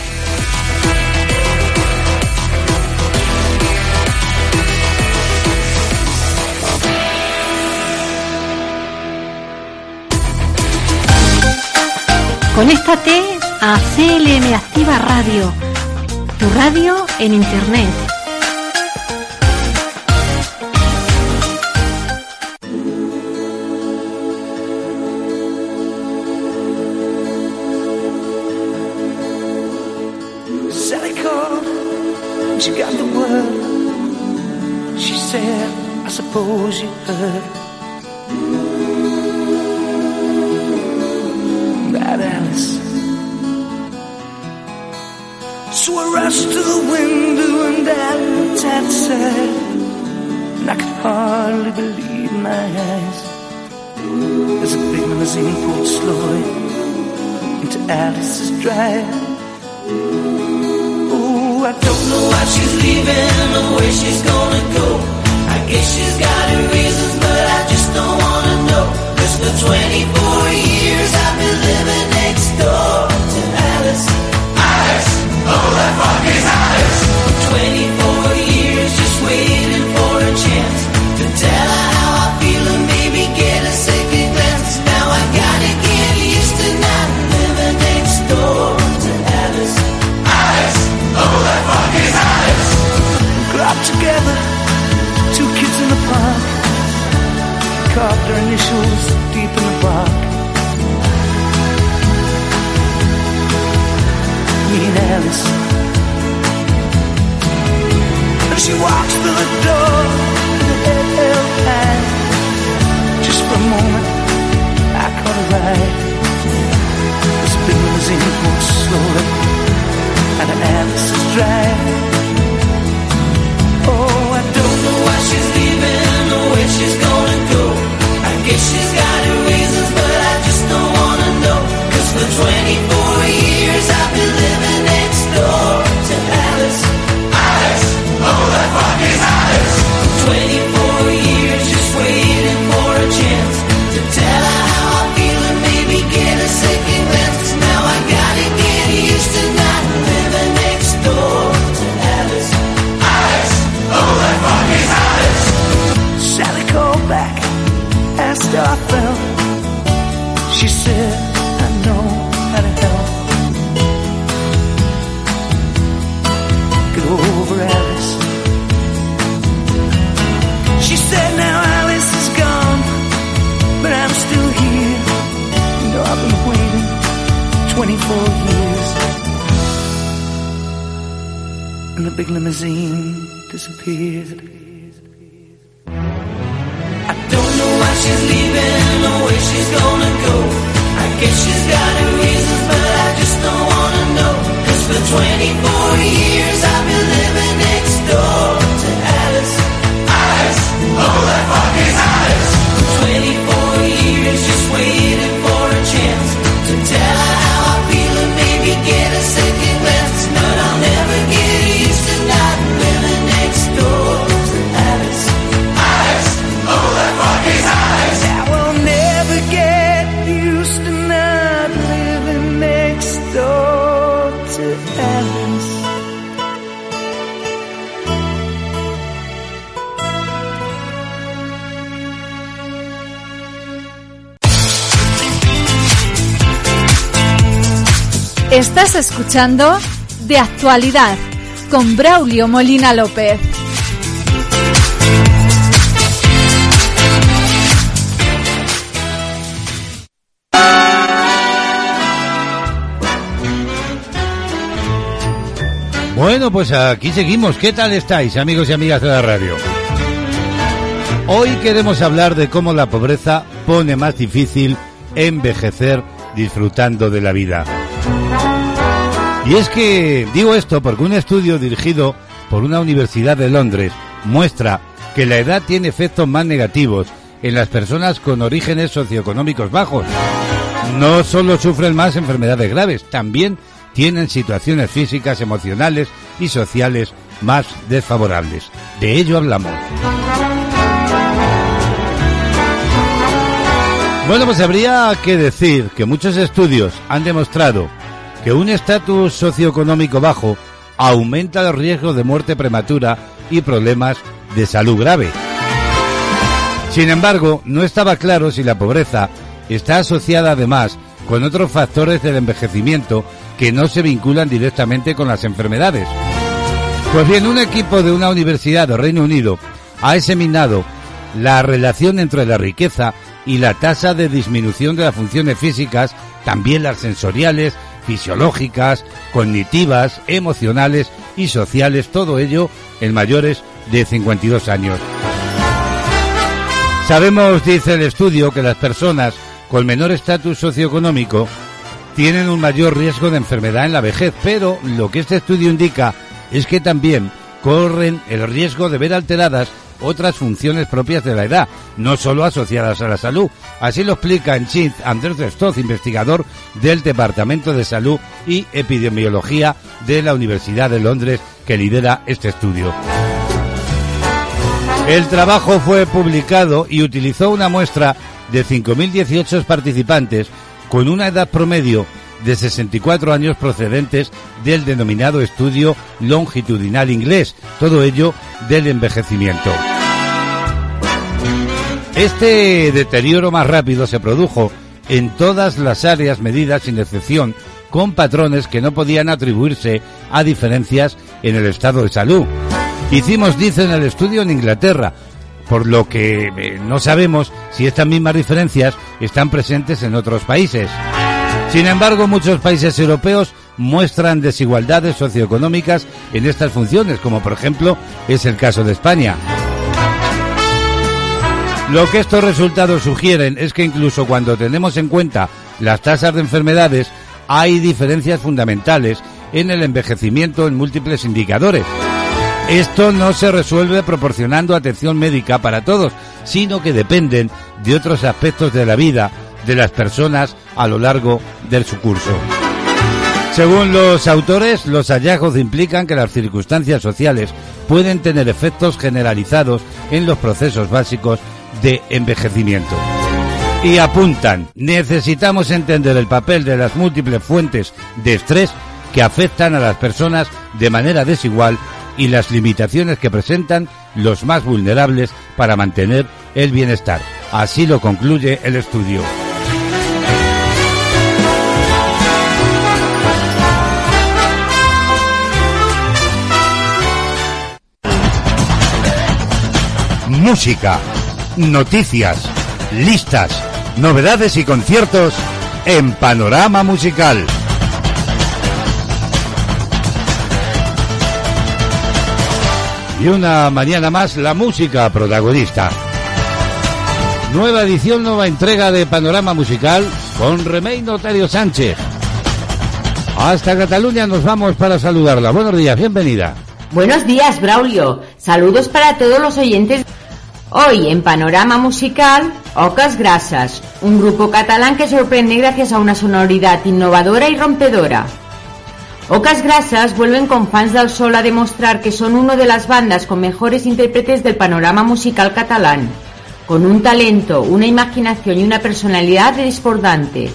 Conéctate a CLM Activa Radio, tu radio en Internet. She got the word. She said, I suppose you heard. I rushed to the window and out had said hardly believe my eyes as a big limousine pulled slowly into Alice's drive. Oh, I don't know why she's leaving or where she's gonna go. I guess she's got her reasons, but I just don't wanna know. Cause for 24 years I've been living next door to Alice. Alice! Oh, that she walks through the door. Just for a moment, I caught her eye. This big limousine pulled slowly out of Alice's drive. Oh, I don't know why she's leaving or where she's gonna go. I guess she's got And the big limousine disappeared. I don't know why she's leaving or where she's gonna go. I guess she's got her reasons, but I just don't wanna know. Cause for 24 years I've been living next door to Alice. Alice! Oh, Estás escuchando De Actualidad con Braulio Molina López. Bueno, pues aquí seguimos. ¿Qué tal estáis, amigos y amigas de la radio? Hoy queremos hablar de cómo la pobreza pone más difícil envejecer disfrutando de la vida. Y es que digo esto porque un estudio dirigido por una universidad de Londres muestra que la edad tiene efectos más negativos en las personas con orígenes socioeconómicos bajos. No solo sufren más enfermedades graves, también tienen situaciones físicas, emocionales y sociales más desfavorables. De ello hablamos. Bueno, pues habría que decir que muchos estudios han demostrado que un estatus socioeconómico bajo aumenta los riesgos de muerte prematura y problemas de salud grave. Sin embargo, no estaba claro si la pobreza está asociada además con otros factores del envejecimiento que no se vinculan directamente con las enfermedades. Pues bien, un equipo de una universidad del Reino Unido ha examinado la relación entre la riqueza y la tasa de disminución de las funciones físicas, también las sensoriales, fisiológicas, cognitivas, emocionales y sociales, todo ello en mayores de 52 años. Sabemos, dice el estudio, que las personas con menor estatus socioeconómico tienen un mayor riesgo de enfermedad en la vejez, pero lo que este estudio indica es que también corren el riesgo de ver alteradas otras funciones propias de la edad, no solo asociadas a la salud. Así lo explica en Chint Andrés Stoz, investigador del Departamento de Salud y Epidemiología de la Universidad de Londres, que lidera este estudio. El trabajo fue publicado y utilizó una muestra de 5.018 participantes con una edad promedio de 64 años procedentes del denominado estudio longitudinal inglés, todo ello del envejecimiento. Este deterioro más rápido se produjo en todas las áreas medidas sin excepción, con patrones que no podían atribuirse a diferencias en el estado de salud. Hicimos, dicen, el estudio en Inglaterra, por lo que eh, no sabemos si estas mismas diferencias están presentes en otros países. Sin embargo, muchos países europeos muestran desigualdades socioeconómicas en estas funciones, como por ejemplo es el caso de España. Lo que estos resultados sugieren es que incluso cuando tenemos en cuenta las tasas de enfermedades, hay diferencias fundamentales en el envejecimiento en múltiples indicadores. Esto no se resuelve proporcionando atención médica para todos, sino que dependen de otros aspectos de la vida de las personas a lo largo de su curso. Según los autores, los hallazgos implican que las circunstancias sociales pueden tener efectos generalizados en los procesos básicos de envejecimiento. Y apuntan, necesitamos entender el papel de las múltiples fuentes de estrés que afectan a las personas de manera desigual y las limitaciones que presentan los más vulnerables para mantener el bienestar. Así lo concluye el estudio. Música, noticias, listas, novedades y conciertos en Panorama Musical. Y una mañana más la música protagonista. Nueva edición, nueva entrega de Panorama Musical con Remey Notario Sánchez. Hasta Cataluña nos vamos para saludarla. Buenos días, bienvenida. Buenos días, Braulio. Saludos para todos los oyentes. Hoy en Panorama Musical, Ocas Grasas, un grupo catalán que sorprende gracias a una sonoridad innovadora y rompedora. Ocas Grasas vuelven con fans del sol a demostrar que son una de las bandas con mejores intérpretes del panorama musical catalán, con un talento, una imaginación y una personalidad desbordante.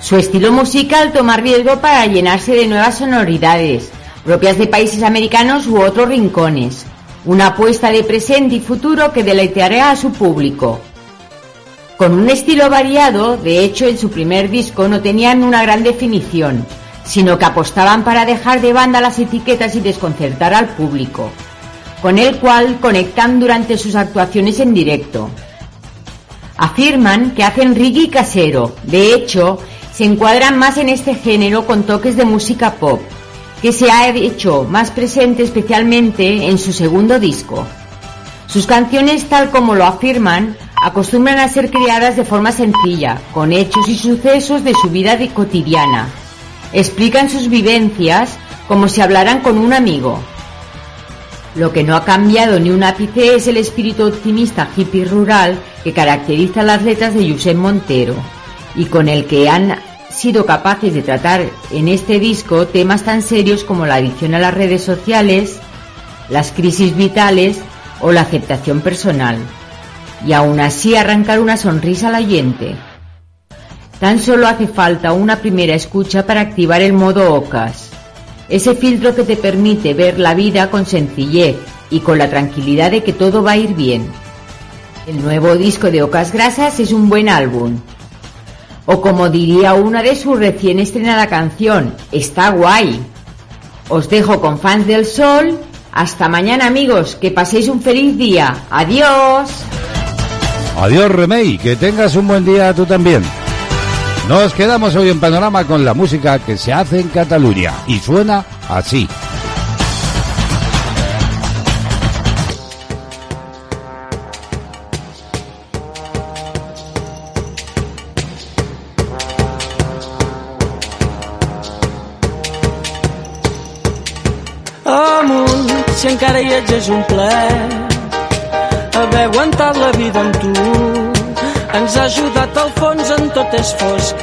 Su estilo musical toma riesgo para llenarse de nuevas sonoridades, propias de países americanos u otros rincones, una apuesta de presente y futuro que deleiteará a su público. Con un estilo variado, de hecho en su primer disco no tenían una gran definición, sino que apostaban para dejar de banda las etiquetas y desconcertar al público, con el cual conectan durante sus actuaciones en directo. Afirman que hacen reggae casero, de hecho, se encuadran más en este género con toques de música pop, que se ha hecho más presente especialmente en su segundo disco. Sus canciones, tal como lo afirman, acostumbran a ser creadas de forma sencilla, con hechos y sucesos de su vida cotidiana. Explican sus vivencias como si hablaran con un amigo. Lo que no ha cambiado ni un ápice es el espíritu optimista hippie rural que caracteriza las letras de Josep Montero y con el que han sido capaces de tratar en este disco temas tan serios como la adicción a las redes sociales, las crisis vitales o la aceptación personal, y aún así arrancar una sonrisa al oyente. Tan solo hace falta una primera escucha para activar el modo OCAS, ese filtro que te permite ver la vida con sencillez y con la tranquilidad de que todo va a ir bien. El nuevo disco de Ocas Grasas es un buen álbum, o como diría una de su recién estrenada canción, está guay. Os dejo con fans del sol. Hasta mañana amigos, que paséis un feliz día. Adiós. Adiós Remey, que tengas un buen día tú también. Nos quedamos hoy en panorama con la música que se hace en Cataluña y suena así. Ets és un ple. saber aguantar la vida amb tu. Ens ha ajudat al fons en tot és fosc.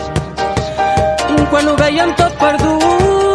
Quan ho veiem tot perdut,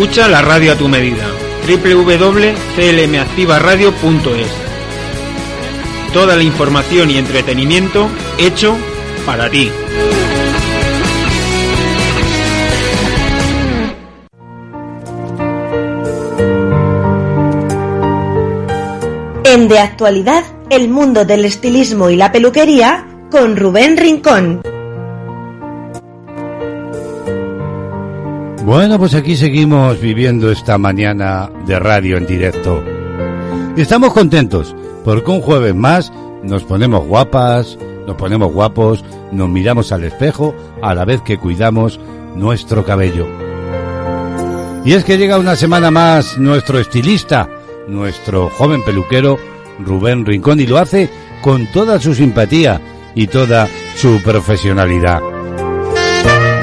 Escucha la radio a tu medida. www.clmactivaradio.es Toda la información y entretenimiento hecho para ti. En De Actualidad, el mundo del estilismo y la peluquería con Rubén Rincón. Bueno, pues aquí seguimos viviendo esta mañana de radio en directo. Estamos contentos porque un jueves más nos ponemos guapas, nos ponemos guapos, nos miramos al espejo a la vez que cuidamos nuestro cabello. Y es que llega una semana más nuestro estilista, nuestro joven peluquero Rubén Rincón y lo hace con toda su simpatía y toda su profesionalidad.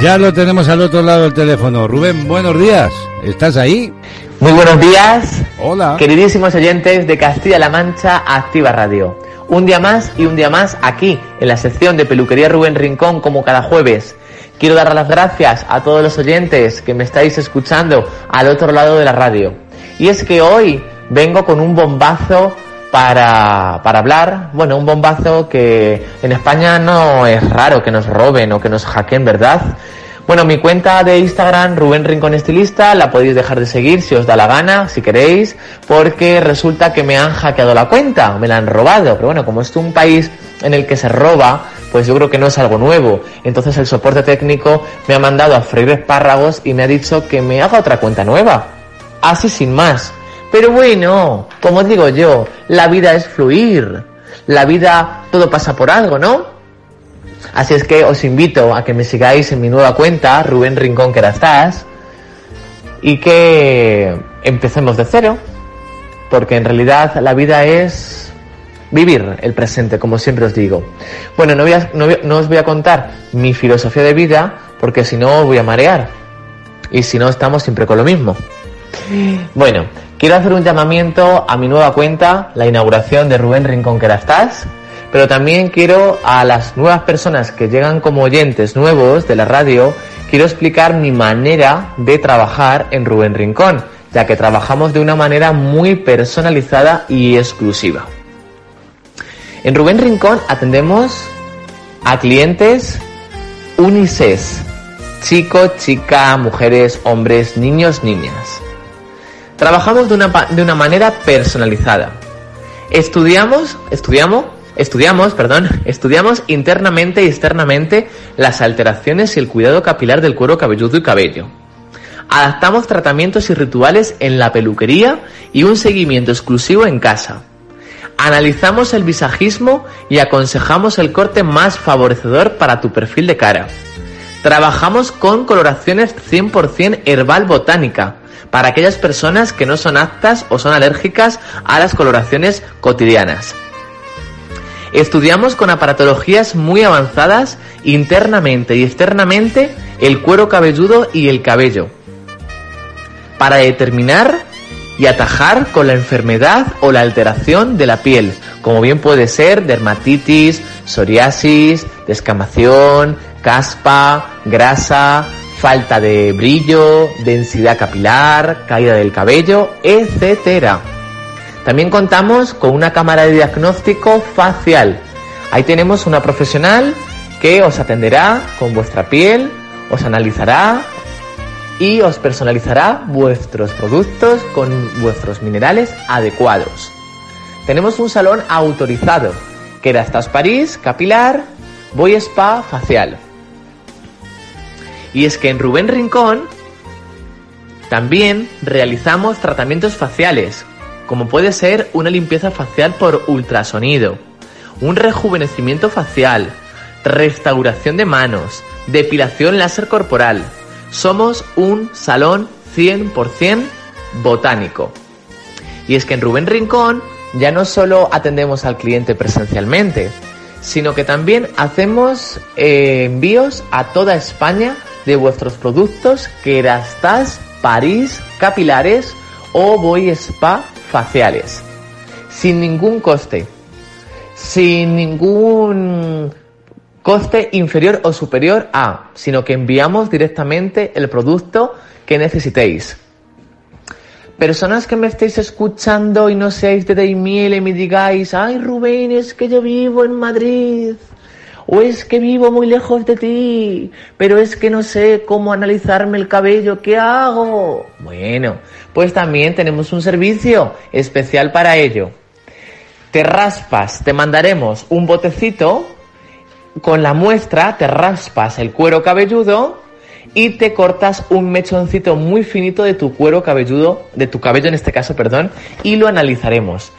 Ya lo tenemos al otro lado del teléfono. Rubén, buenos días. ¿Estás ahí? Muy buenos días. Hola. Queridísimos oyentes de Castilla-La Mancha Activa Radio. Un día más y un día más aquí, en la sección de Peluquería Rubén Rincón, como cada jueves. Quiero dar las gracias a todos los oyentes que me estáis escuchando al otro lado de la radio. Y es que hoy vengo con un bombazo para, para hablar, bueno, un bombazo que en España no es raro que nos roben o que nos hackeen, ¿verdad? Bueno, mi cuenta de Instagram, Rubén Rincón Estilista, la podéis dejar de seguir si os da la gana, si queréis, porque resulta que me han hackeado la cuenta, me la han robado. Pero bueno, como es un país en el que se roba, pues yo creo que no es algo nuevo. Entonces el soporte técnico me ha mandado a freír espárragos y me ha dicho que me haga otra cuenta nueva. Así sin más. Pero bueno, como digo yo, la vida es fluir. La vida, todo pasa por algo, ¿no? Así es que os invito a que me sigáis en mi nueva cuenta, Rubén Rincón estás y que empecemos de cero, porque en realidad la vida es vivir el presente, como siempre os digo. Bueno, no, no os voy a contar mi filosofía de vida, porque si no os voy a marear, y si no estamos siempre con lo mismo. Bueno, quiero hacer un llamamiento a mi nueva cuenta, la inauguración de Rubén Rincón estás pero también quiero a las nuevas personas que llegan como oyentes nuevos de la radio, quiero explicar mi manera de trabajar en Rubén Rincón, ya que trabajamos de una manera muy personalizada y exclusiva. En Rubén Rincón atendemos a clientes unisex, chicos, chica, mujeres, hombres, niños, niñas. Trabajamos de una, de una manera personalizada. Estudiamos, estudiamos Estudiamos, perdón, estudiamos internamente y externamente las alteraciones y el cuidado capilar del cuero cabelludo y cabello. Adaptamos tratamientos y rituales en la peluquería y un seguimiento exclusivo en casa. Analizamos el visajismo y aconsejamos el corte más favorecedor para tu perfil de cara. Trabajamos con coloraciones 100% herbal botánica para aquellas personas que no son aptas o son alérgicas a las coloraciones cotidianas. Estudiamos con aparatologías muy avanzadas internamente y externamente el cuero cabelludo y el cabello para determinar y atajar con la enfermedad o la alteración de la piel, como bien puede ser dermatitis, psoriasis, descamación, caspa, grasa, falta de brillo, densidad capilar, caída del cabello, etcétera. También contamos con una cámara de diagnóstico facial. Ahí tenemos una profesional que os atenderá con vuestra piel, os analizará y os personalizará vuestros productos con vuestros minerales adecuados. Tenemos un salón autorizado, que era Stas París, capilar, Boy Spa, facial. Y es que en Rubén Rincón también realizamos tratamientos faciales, como puede ser una limpieza facial por ultrasonido, un rejuvenecimiento facial, restauración de manos, depilación láser corporal. Somos un salón 100% botánico. Y es que en Rubén Rincón ya no solo atendemos al cliente presencialmente, sino que también hacemos eh, envíos a toda España de vuestros productos Kerastase, París, Capilares o Boy Spa faciales, sin ningún coste, sin ningún coste inferior o superior a, sino que enviamos directamente el producto que necesitéis. Personas que me estéis escuchando y no seáis de Daimiel y me digáis, ay Rubén, es que yo vivo en Madrid o es que vivo muy lejos de ti, pero es que no sé cómo analizarme el cabello, ¿qué hago? Bueno, pues también tenemos un servicio especial para ello. Te raspas, te mandaremos un botecito con la muestra, te raspas el cuero cabelludo y te cortas un mechoncito muy finito de tu cuero cabelludo, de tu cabello en este caso, perdón, y lo analizaremos.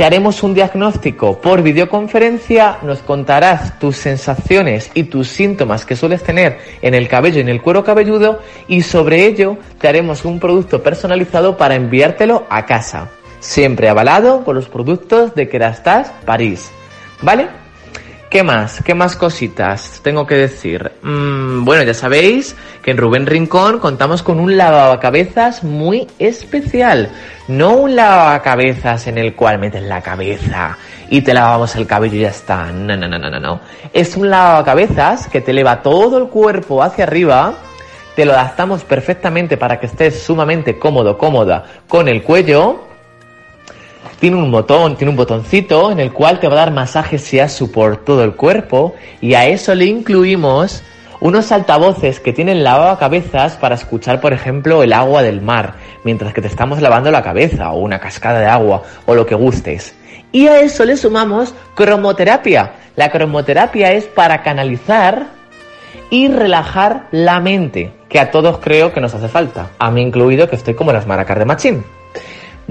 Te haremos un diagnóstico por videoconferencia, nos contarás tus sensaciones y tus síntomas que sueles tener en el cabello y en el cuero cabelludo y sobre ello te haremos un producto personalizado para enviártelo a casa. Siempre avalado con los productos de Kerastase París. ¿Vale? ¿Qué más? ¿Qué más cositas tengo que decir? Mm, bueno, ya sabéis que en Rubén Rincón contamos con un lavacabezas muy especial. No un lavacabezas en el cual metes la cabeza y te lavamos el cabello y ya está. No, no, no, no, no, no. Es un lavacabezas que te eleva todo el cuerpo hacia arriba. Te lo adaptamos perfectamente para que estés sumamente cómodo, cómoda con el cuello tiene un botón, tiene un botoncito en el cual te va a dar masajes shiatsu por todo el cuerpo y a eso le incluimos unos altavoces que tienen lavabocabezas para escuchar, por ejemplo, el agua del mar mientras que te estamos lavando la cabeza o una cascada de agua o lo que gustes. Y a eso le sumamos cromoterapia. La cromoterapia es para canalizar y relajar la mente, que a todos creo que nos hace falta. A mí incluido que estoy como las maracas de machín.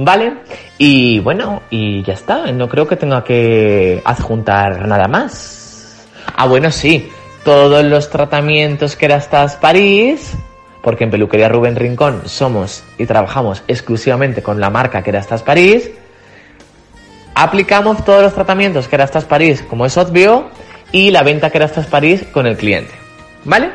¿Vale? Y bueno, y ya está. No creo que tenga que adjuntar nada más. Ah, bueno, sí. Todos los tratamientos que Kerastase París, porque en Peluquería Rubén Rincón somos y trabajamos exclusivamente con la marca Kerastase París, aplicamos todos los tratamientos Kerastase París, como es obvio, y la venta Kerastase París con el cliente. ¿Vale?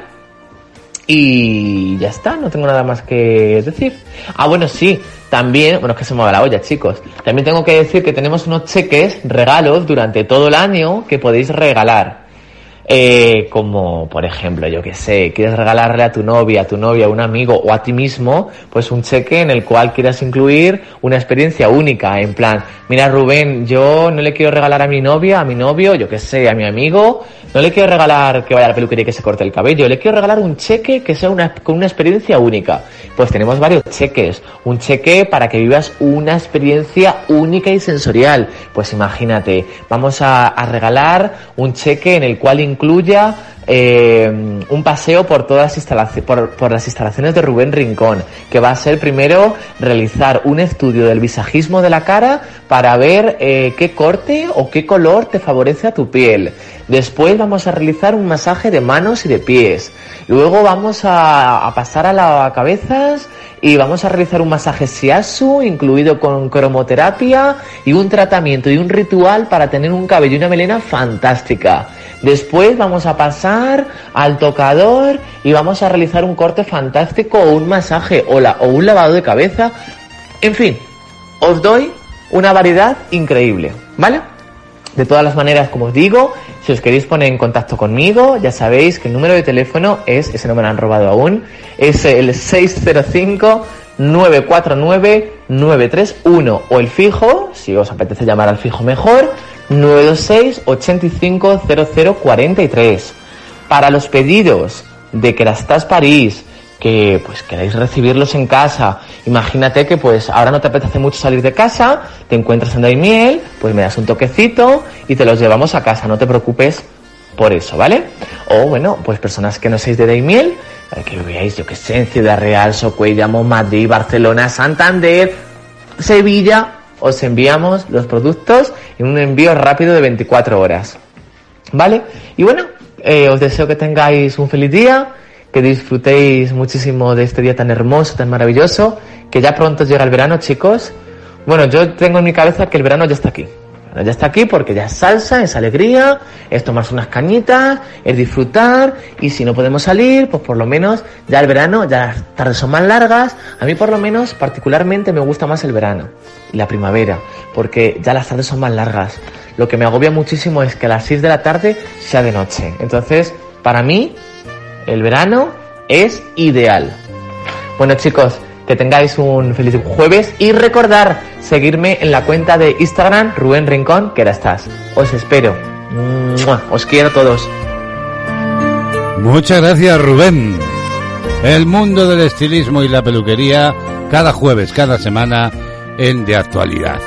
Y ya está, no tengo nada más que decir. Ah, bueno, sí, también, bueno, es que se me va la olla, chicos. También tengo que decir que tenemos unos cheques, regalos durante todo el año que podéis regalar. Eh, como por ejemplo, yo que sé, quieres regalarle a tu novia, a tu novia, a un amigo o a ti mismo, pues un cheque en el cual quieras incluir una experiencia única, en plan, mira Rubén, yo no le quiero regalar a mi novia, a mi novio, yo que sé, a mi amigo, no le quiero regalar que vaya a la peluquería y que se corte el cabello, le quiero regalar un cheque que sea una, con una experiencia única. Pues tenemos varios cheques, un cheque para que vivas una experiencia única y sensorial. Pues imagínate, vamos a, a regalar un cheque en el cual incluya eh, un paseo por todas las, por, las instalaciones de Rubén Rincón, que va a ser primero realizar un estudio del visajismo de la cara para ver eh, qué corte o qué color te favorece a tu piel. Después vamos a realizar un masaje de manos y de pies. Luego vamos a, pasar a la cabezas y vamos a realizar un masaje shiatsu incluido con cromoterapia y un tratamiento y un ritual para tener un cabello y una melena fantástica. Después vamos a pasar al tocador y vamos a realizar un corte fantástico o un masaje o, un lavado de cabeza. En fin, os doy una variedad increíble, ¿vale? De todas las maneras, como os digo, si os queréis poner en contacto conmigo, ya sabéis que el número de teléfono es, ese no me lo han robado aún, es el 605 949 931 o el fijo, si os apetece llamar al fijo mejor, 926 85 0043. Para los pedidos de Kerastase París, que pues queráis recibirlos en casa. Imagínate que pues ahora no te apetece mucho salir de casa, te encuentras en Daimiel, pues me das un toquecito y te los llevamos a casa, no te preocupes por eso, ¿vale? O bueno, pues personas que no seáis de Daimiel, que veáis, yo que sé, en Ciudad Real, Socuellamo, Madrid, Barcelona, Santander, Sevilla, os enviamos los productos en un envío rápido de 24 horas. ¿Vale? Y bueno, eh, os deseo que tengáis un feliz día, que disfrutéis muchísimo de este día tan hermoso, tan maravilloso, que ya pronto llega el verano, chicos. Bueno, yo tengo en mi cabeza que el verano ya está aquí ya está aquí porque ya es salsa, es alegría, es tomarse unas cañitas, es disfrutar y si no podemos salir, pues por lo menos ya el verano, ya las tardes son más largas. A mí por lo menos particularmente me gusta más el verano y la primavera porque ya las tardes son más largas. Lo que me agobia muchísimo es que a las 6 de la tarde sea de noche. Entonces, para mí, el verano es ideal. Bueno chicos, que tengáis un feliz jueves y recordar seguirme en la cuenta de Instagram Rubén Rincón, que era estás. Os espero. Os quiero a todos. Muchas gracias Rubén. El mundo del estilismo y la peluquería cada jueves, cada semana en De Actualidad.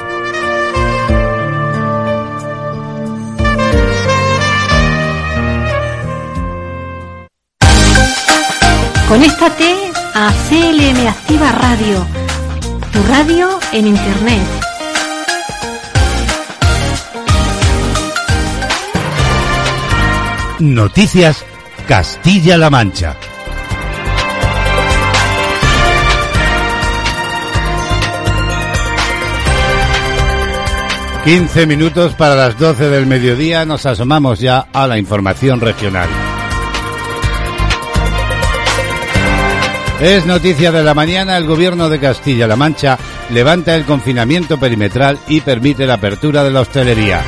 Conéctate a CLM Activa Radio, tu radio en Internet. Noticias Castilla-La Mancha. Quince minutos para las doce del mediodía nos asomamos ya a la información regional. Es noticia de la mañana, el gobierno de Castilla-La Mancha levanta el confinamiento perimetral y permite la apertura de la hostelería.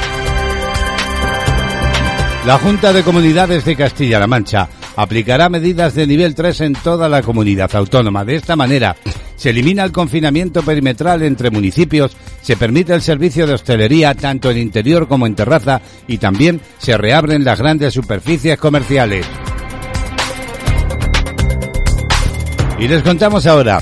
La Junta de Comunidades de Castilla-La Mancha aplicará medidas de nivel 3 en toda la comunidad autónoma. De esta manera, se elimina el confinamiento perimetral entre municipios, se permite el servicio de hostelería tanto en interior como en terraza y también se reabren las grandes superficies comerciales. Y les contamos ahora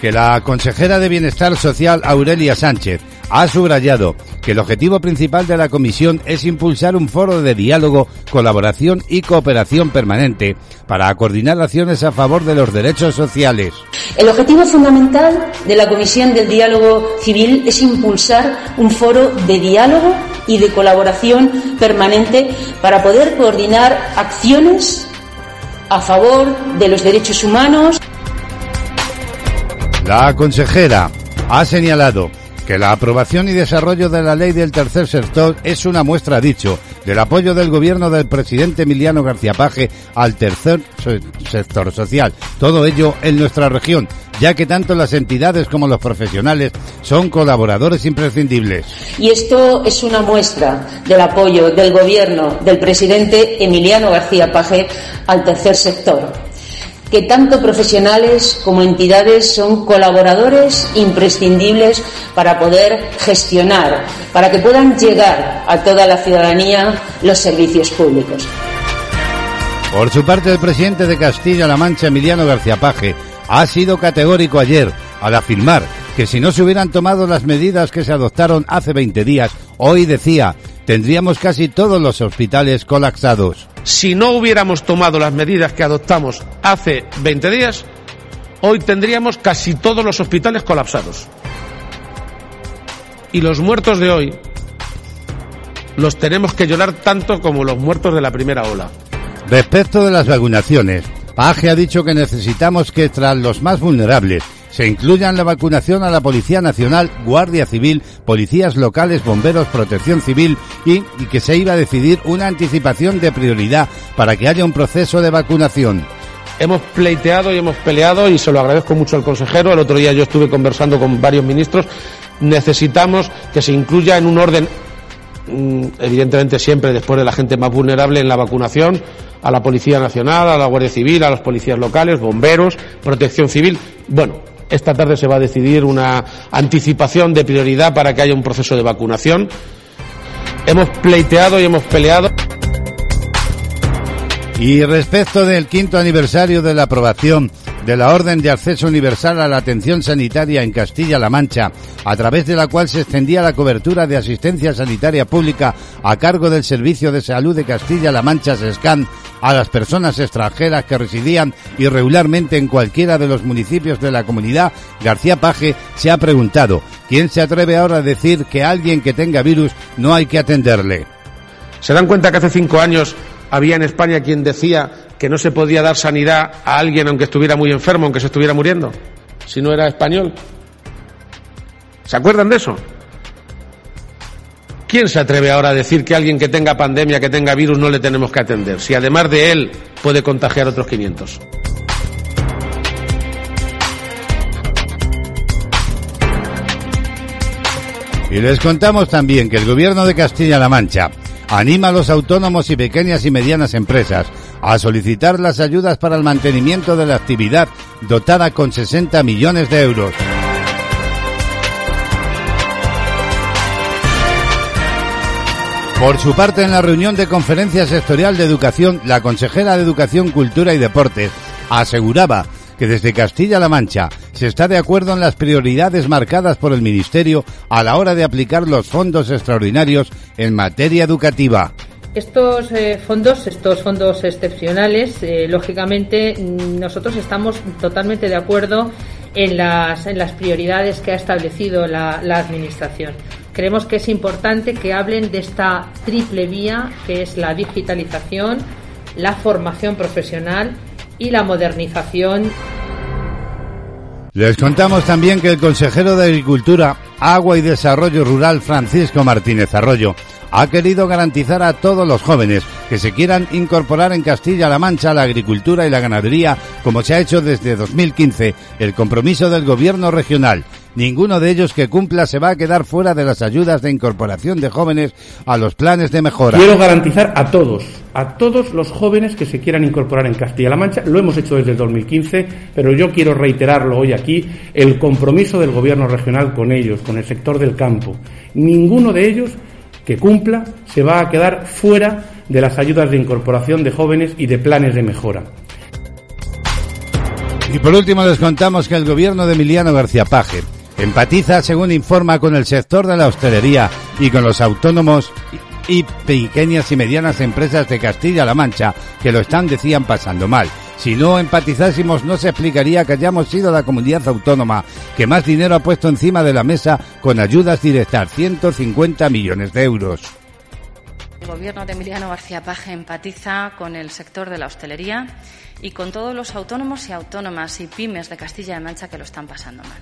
que la consejera de Bienestar Social Aurelia Sánchez ha subrayado que el objetivo principal de la comisión es impulsar un foro de diálogo, colaboración y cooperación permanente para coordinar acciones a favor de los derechos sociales. El objetivo fundamental de la Comisión del Diálogo Civil es impulsar un foro de diálogo y de colaboración permanente para poder coordinar acciones a favor de los derechos humanos. La consejera ha señalado que la aprobación y desarrollo de la ley del tercer sector es una muestra, dicho, del apoyo del gobierno del presidente Emiliano García Paje al tercer sector social. Todo ello en nuestra región, ya que tanto las entidades como los profesionales son colaboradores imprescindibles. Y esto es una muestra del apoyo del gobierno del presidente Emiliano García Paje al tercer sector que tanto profesionales como entidades son colaboradores imprescindibles para poder gestionar, para que puedan llegar a toda la ciudadanía los servicios públicos. Por su parte, el presidente de Castilla-La Mancha, Emiliano García Paje, ha sido categórico ayer al afirmar que si no se hubieran tomado las medidas que se adoptaron hace 20 días, hoy decía, tendríamos casi todos los hospitales colapsados. Si no hubiéramos tomado las medidas que adoptamos hace 20 días, hoy tendríamos casi todos los hospitales colapsados. Y los muertos de hoy los tenemos que llorar tanto como los muertos de la primera ola. Respecto de las vacunaciones, Paje ha dicho que necesitamos que tras los más vulnerables se incluyan la vacunación a la Policía Nacional, Guardia Civil, policías locales, bomberos, protección civil y, y que se iba a decidir una anticipación de prioridad para que haya un proceso de vacunación. Hemos pleiteado y hemos peleado y se lo agradezco mucho al consejero. El otro día yo estuve conversando con varios ministros. Necesitamos que se incluya en un orden mm, evidentemente siempre después de la gente más vulnerable en la vacunación, a la Policía Nacional, a la Guardia Civil, a los policías locales, bomberos, protección civil. Bueno, esta tarde se va a decidir una anticipación de prioridad para que haya un proceso de vacunación. Hemos pleiteado y hemos peleado. Y respecto del quinto aniversario de la aprobación de la Orden de Acceso Universal a la Atención Sanitaria en Castilla-La Mancha, a través de la cual se extendía la cobertura de asistencia sanitaria pública a cargo del Servicio de Salud de Castilla-La Mancha, SESCAN, a las personas extranjeras que residían irregularmente en cualquiera de los municipios de la comunidad, García Paje se ha preguntado, ¿quién se atreve ahora a decir que alguien que tenga virus no hay que atenderle? ¿Se dan cuenta que hace cinco años había en España quien decía que no se podía dar sanidad a alguien aunque estuviera muy enfermo, aunque se estuviera muriendo, si no era español. ¿Se acuerdan de eso? ¿Quién se atreve ahora a decir que alguien que tenga pandemia, que tenga virus, no le tenemos que atender? Si además de él puede contagiar otros 500. Y les contamos también que el gobierno de Castilla-La Mancha anima a los autónomos y pequeñas y medianas empresas a solicitar las ayudas para el mantenimiento de la actividad dotada con 60 millones de euros. Por su parte, en la reunión de conferencia sectorial de educación, la consejera de Educación, Cultura y Deportes aseguraba que desde Castilla-La Mancha se está de acuerdo en las prioridades marcadas por el Ministerio a la hora de aplicar los fondos extraordinarios en materia educativa. Estos eh, fondos, estos fondos excepcionales, eh, lógicamente nosotros estamos totalmente de acuerdo en las, en las prioridades que ha establecido la, la Administración. Creemos que es importante que hablen de esta triple vía, que es la digitalización, la formación profesional y la modernización. Les contamos también que el consejero de Agricultura, Agua y Desarrollo Rural, Francisco Martínez Arroyo, ha querido garantizar a todos los jóvenes que se quieran incorporar en Castilla-La Mancha a la agricultura y la ganadería, como se ha hecho desde 2015, el compromiso del gobierno regional ninguno de ellos que cumpla se va a quedar fuera de las ayudas de incorporación de jóvenes a los planes de mejora. Quiero garantizar a todos, a todos los jóvenes que se quieran incorporar en Castilla-La Mancha, lo hemos hecho desde el 2015, pero yo quiero reiterarlo hoy aquí, el compromiso del Gobierno regional con ellos, con el sector del campo. Ninguno de ellos que cumpla se va a quedar fuera de las ayudas de incorporación de jóvenes y de planes de mejora. Y por último les contamos que el gobierno de Emiliano García Paje empatiza, según informa, con el sector de la hostelería y con los autónomos y pequeñas y medianas empresas de Castilla-La Mancha que lo están, decían, pasando mal. Si no empatizásemos, no se explicaría que hayamos sido la comunidad autónoma que más dinero ha puesto encima de la mesa con ayudas directas, 150 millones de euros. El gobierno de Emiliano García Paje empatiza con el sector de la hostelería y con todos los autónomos y autónomas y pymes de Castilla-La Mancha que lo están pasando mal.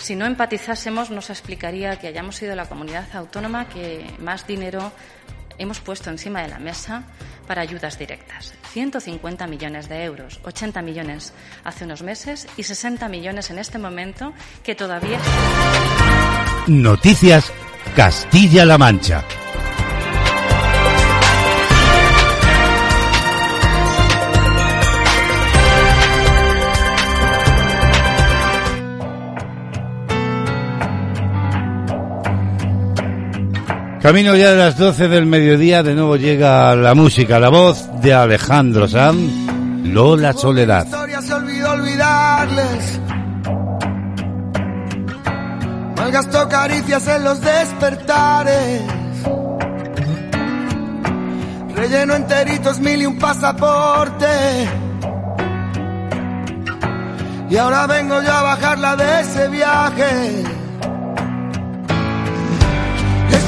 Si no empatizásemos, nos explicaría que hayamos sido la comunidad autónoma que más dinero hemos puesto encima de la mesa para ayudas directas. 150 millones de euros, 80 millones hace unos meses y 60 millones en este momento que todavía. Noticias Castilla-La Mancha. Camino ya de las 12 del mediodía, de nuevo llega la música, la voz de Alejandro Sanz, Lola Soledad. historia se olvidó olvidarles. Malgastó caricias en los despertares. Relleno enteritos mil y un pasaporte. Y ahora vengo yo a bajarla de ese viaje.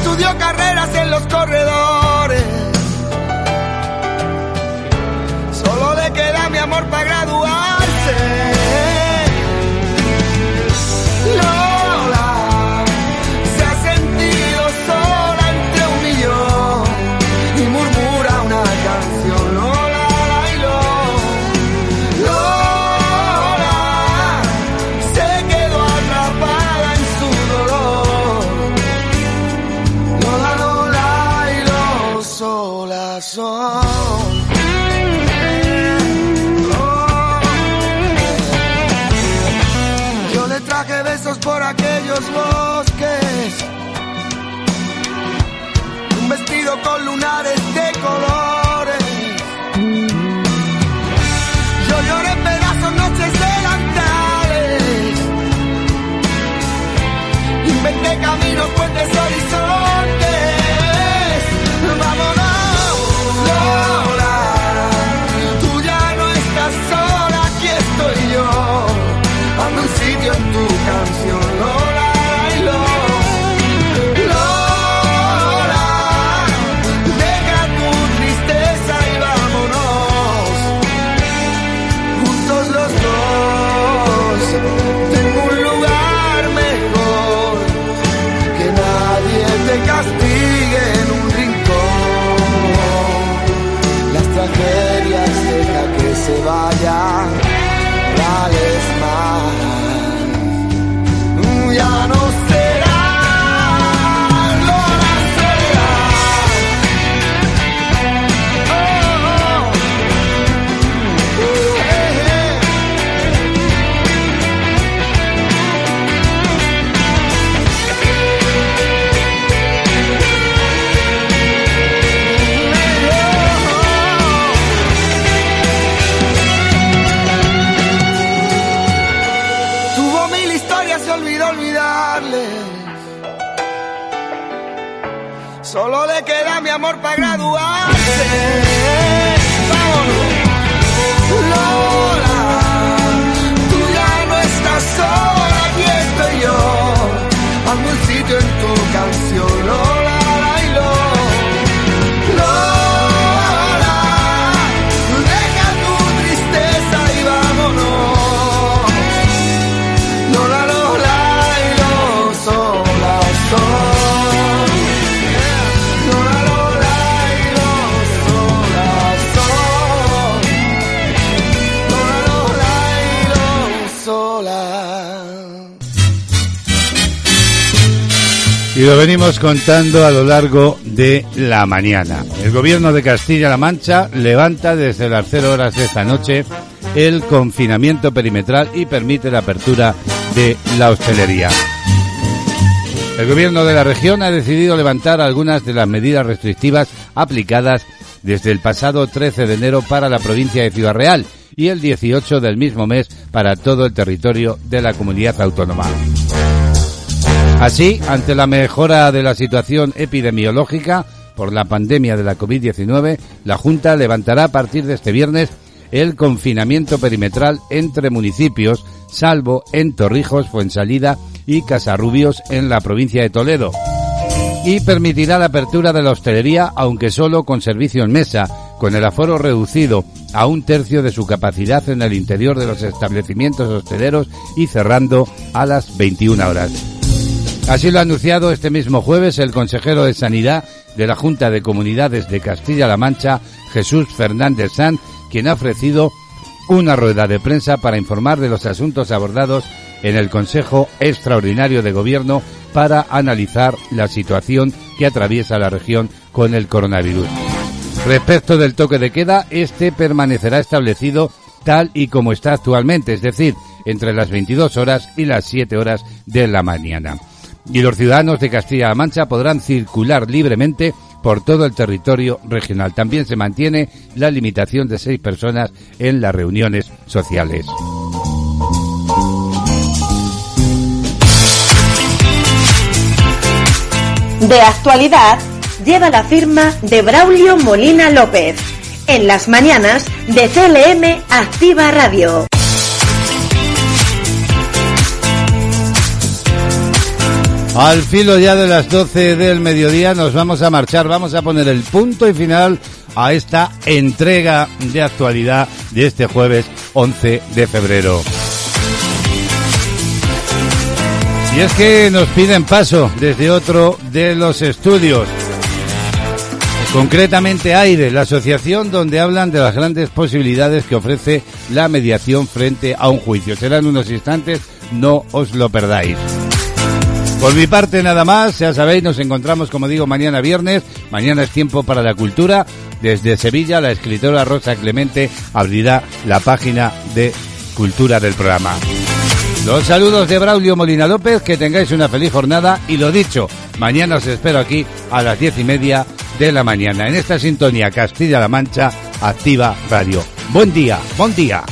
Estudió carreras en los corredores. Solo le queda mi amor para graduarse. Y lo venimos contando a lo largo de la mañana. El gobierno de Castilla-La Mancha levanta desde las 0 horas de esta noche el confinamiento perimetral y permite la apertura de la hostelería. El gobierno de la región ha decidido levantar algunas de las medidas restrictivas aplicadas desde el pasado 13 de enero para la provincia de Ciudad Real y el 18 del mismo mes para todo el territorio de la comunidad autónoma. Así, ante la mejora de la situación epidemiológica por la pandemia de la COVID-19, la Junta levantará a partir de este viernes el confinamiento perimetral entre municipios, salvo en Torrijos, Fuensalida y Casarrubios en la provincia de Toledo. Y permitirá la apertura de la hostelería, aunque solo con servicio en mesa, con el aforo reducido a un tercio de su capacidad en el interior de los establecimientos hosteleros y cerrando a las 21 horas. Así lo ha anunciado este mismo jueves el consejero de Sanidad de la Junta de Comunidades de Castilla-La Mancha, Jesús Fernández Sanz, quien ha ofrecido una rueda de prensa para informar de los asuntos abordados en el Consejo Extraordinario de Gobierno para analizar la situación que atraviesa la región con el coronavirus. Respecto del toque de queda, este permanecerá establecido tal y como está actualmente, es decir, entre las 22 horas y las 7 horas de la mañana y los ciudadanos de Castilla-La Mancha podrán circular libremente por todo el territorio regional. También se mantiene la limitación de seis personas en las reuniones sociales. De actualidad lleva la firma de Braulio Molina López. En las mañanas de CLM Activa Radio. Al filo ya de las 12 del mediodía nos vamos a marchar, vamos a poner el punto y final a esta entrega de actualidad de este jueves 11 de febrero. Y es que nos piden paso desde otro de los estudios. Concretamente AIRE, la asociación donde hablan de las grandes posibilidades que ofrece la mediación frente a un juicio. Será en unos instantes, no os lo perdáis. Por mi parte nada más, ya sabéis, nos encontramos como digo mañana viernes, mañana es tiempo para la cultura, desde Sevilla la escritora Rosa Clemente abrirá la página de cultura del programa. Los saludos de Braulio Molina López, que tengáis una feliz jornada y lo dicho, mañana os espero aquí a las diez y media de la mañana en esta sintonía Castilla-La Mancha Activa Radio. Buen día, buen día.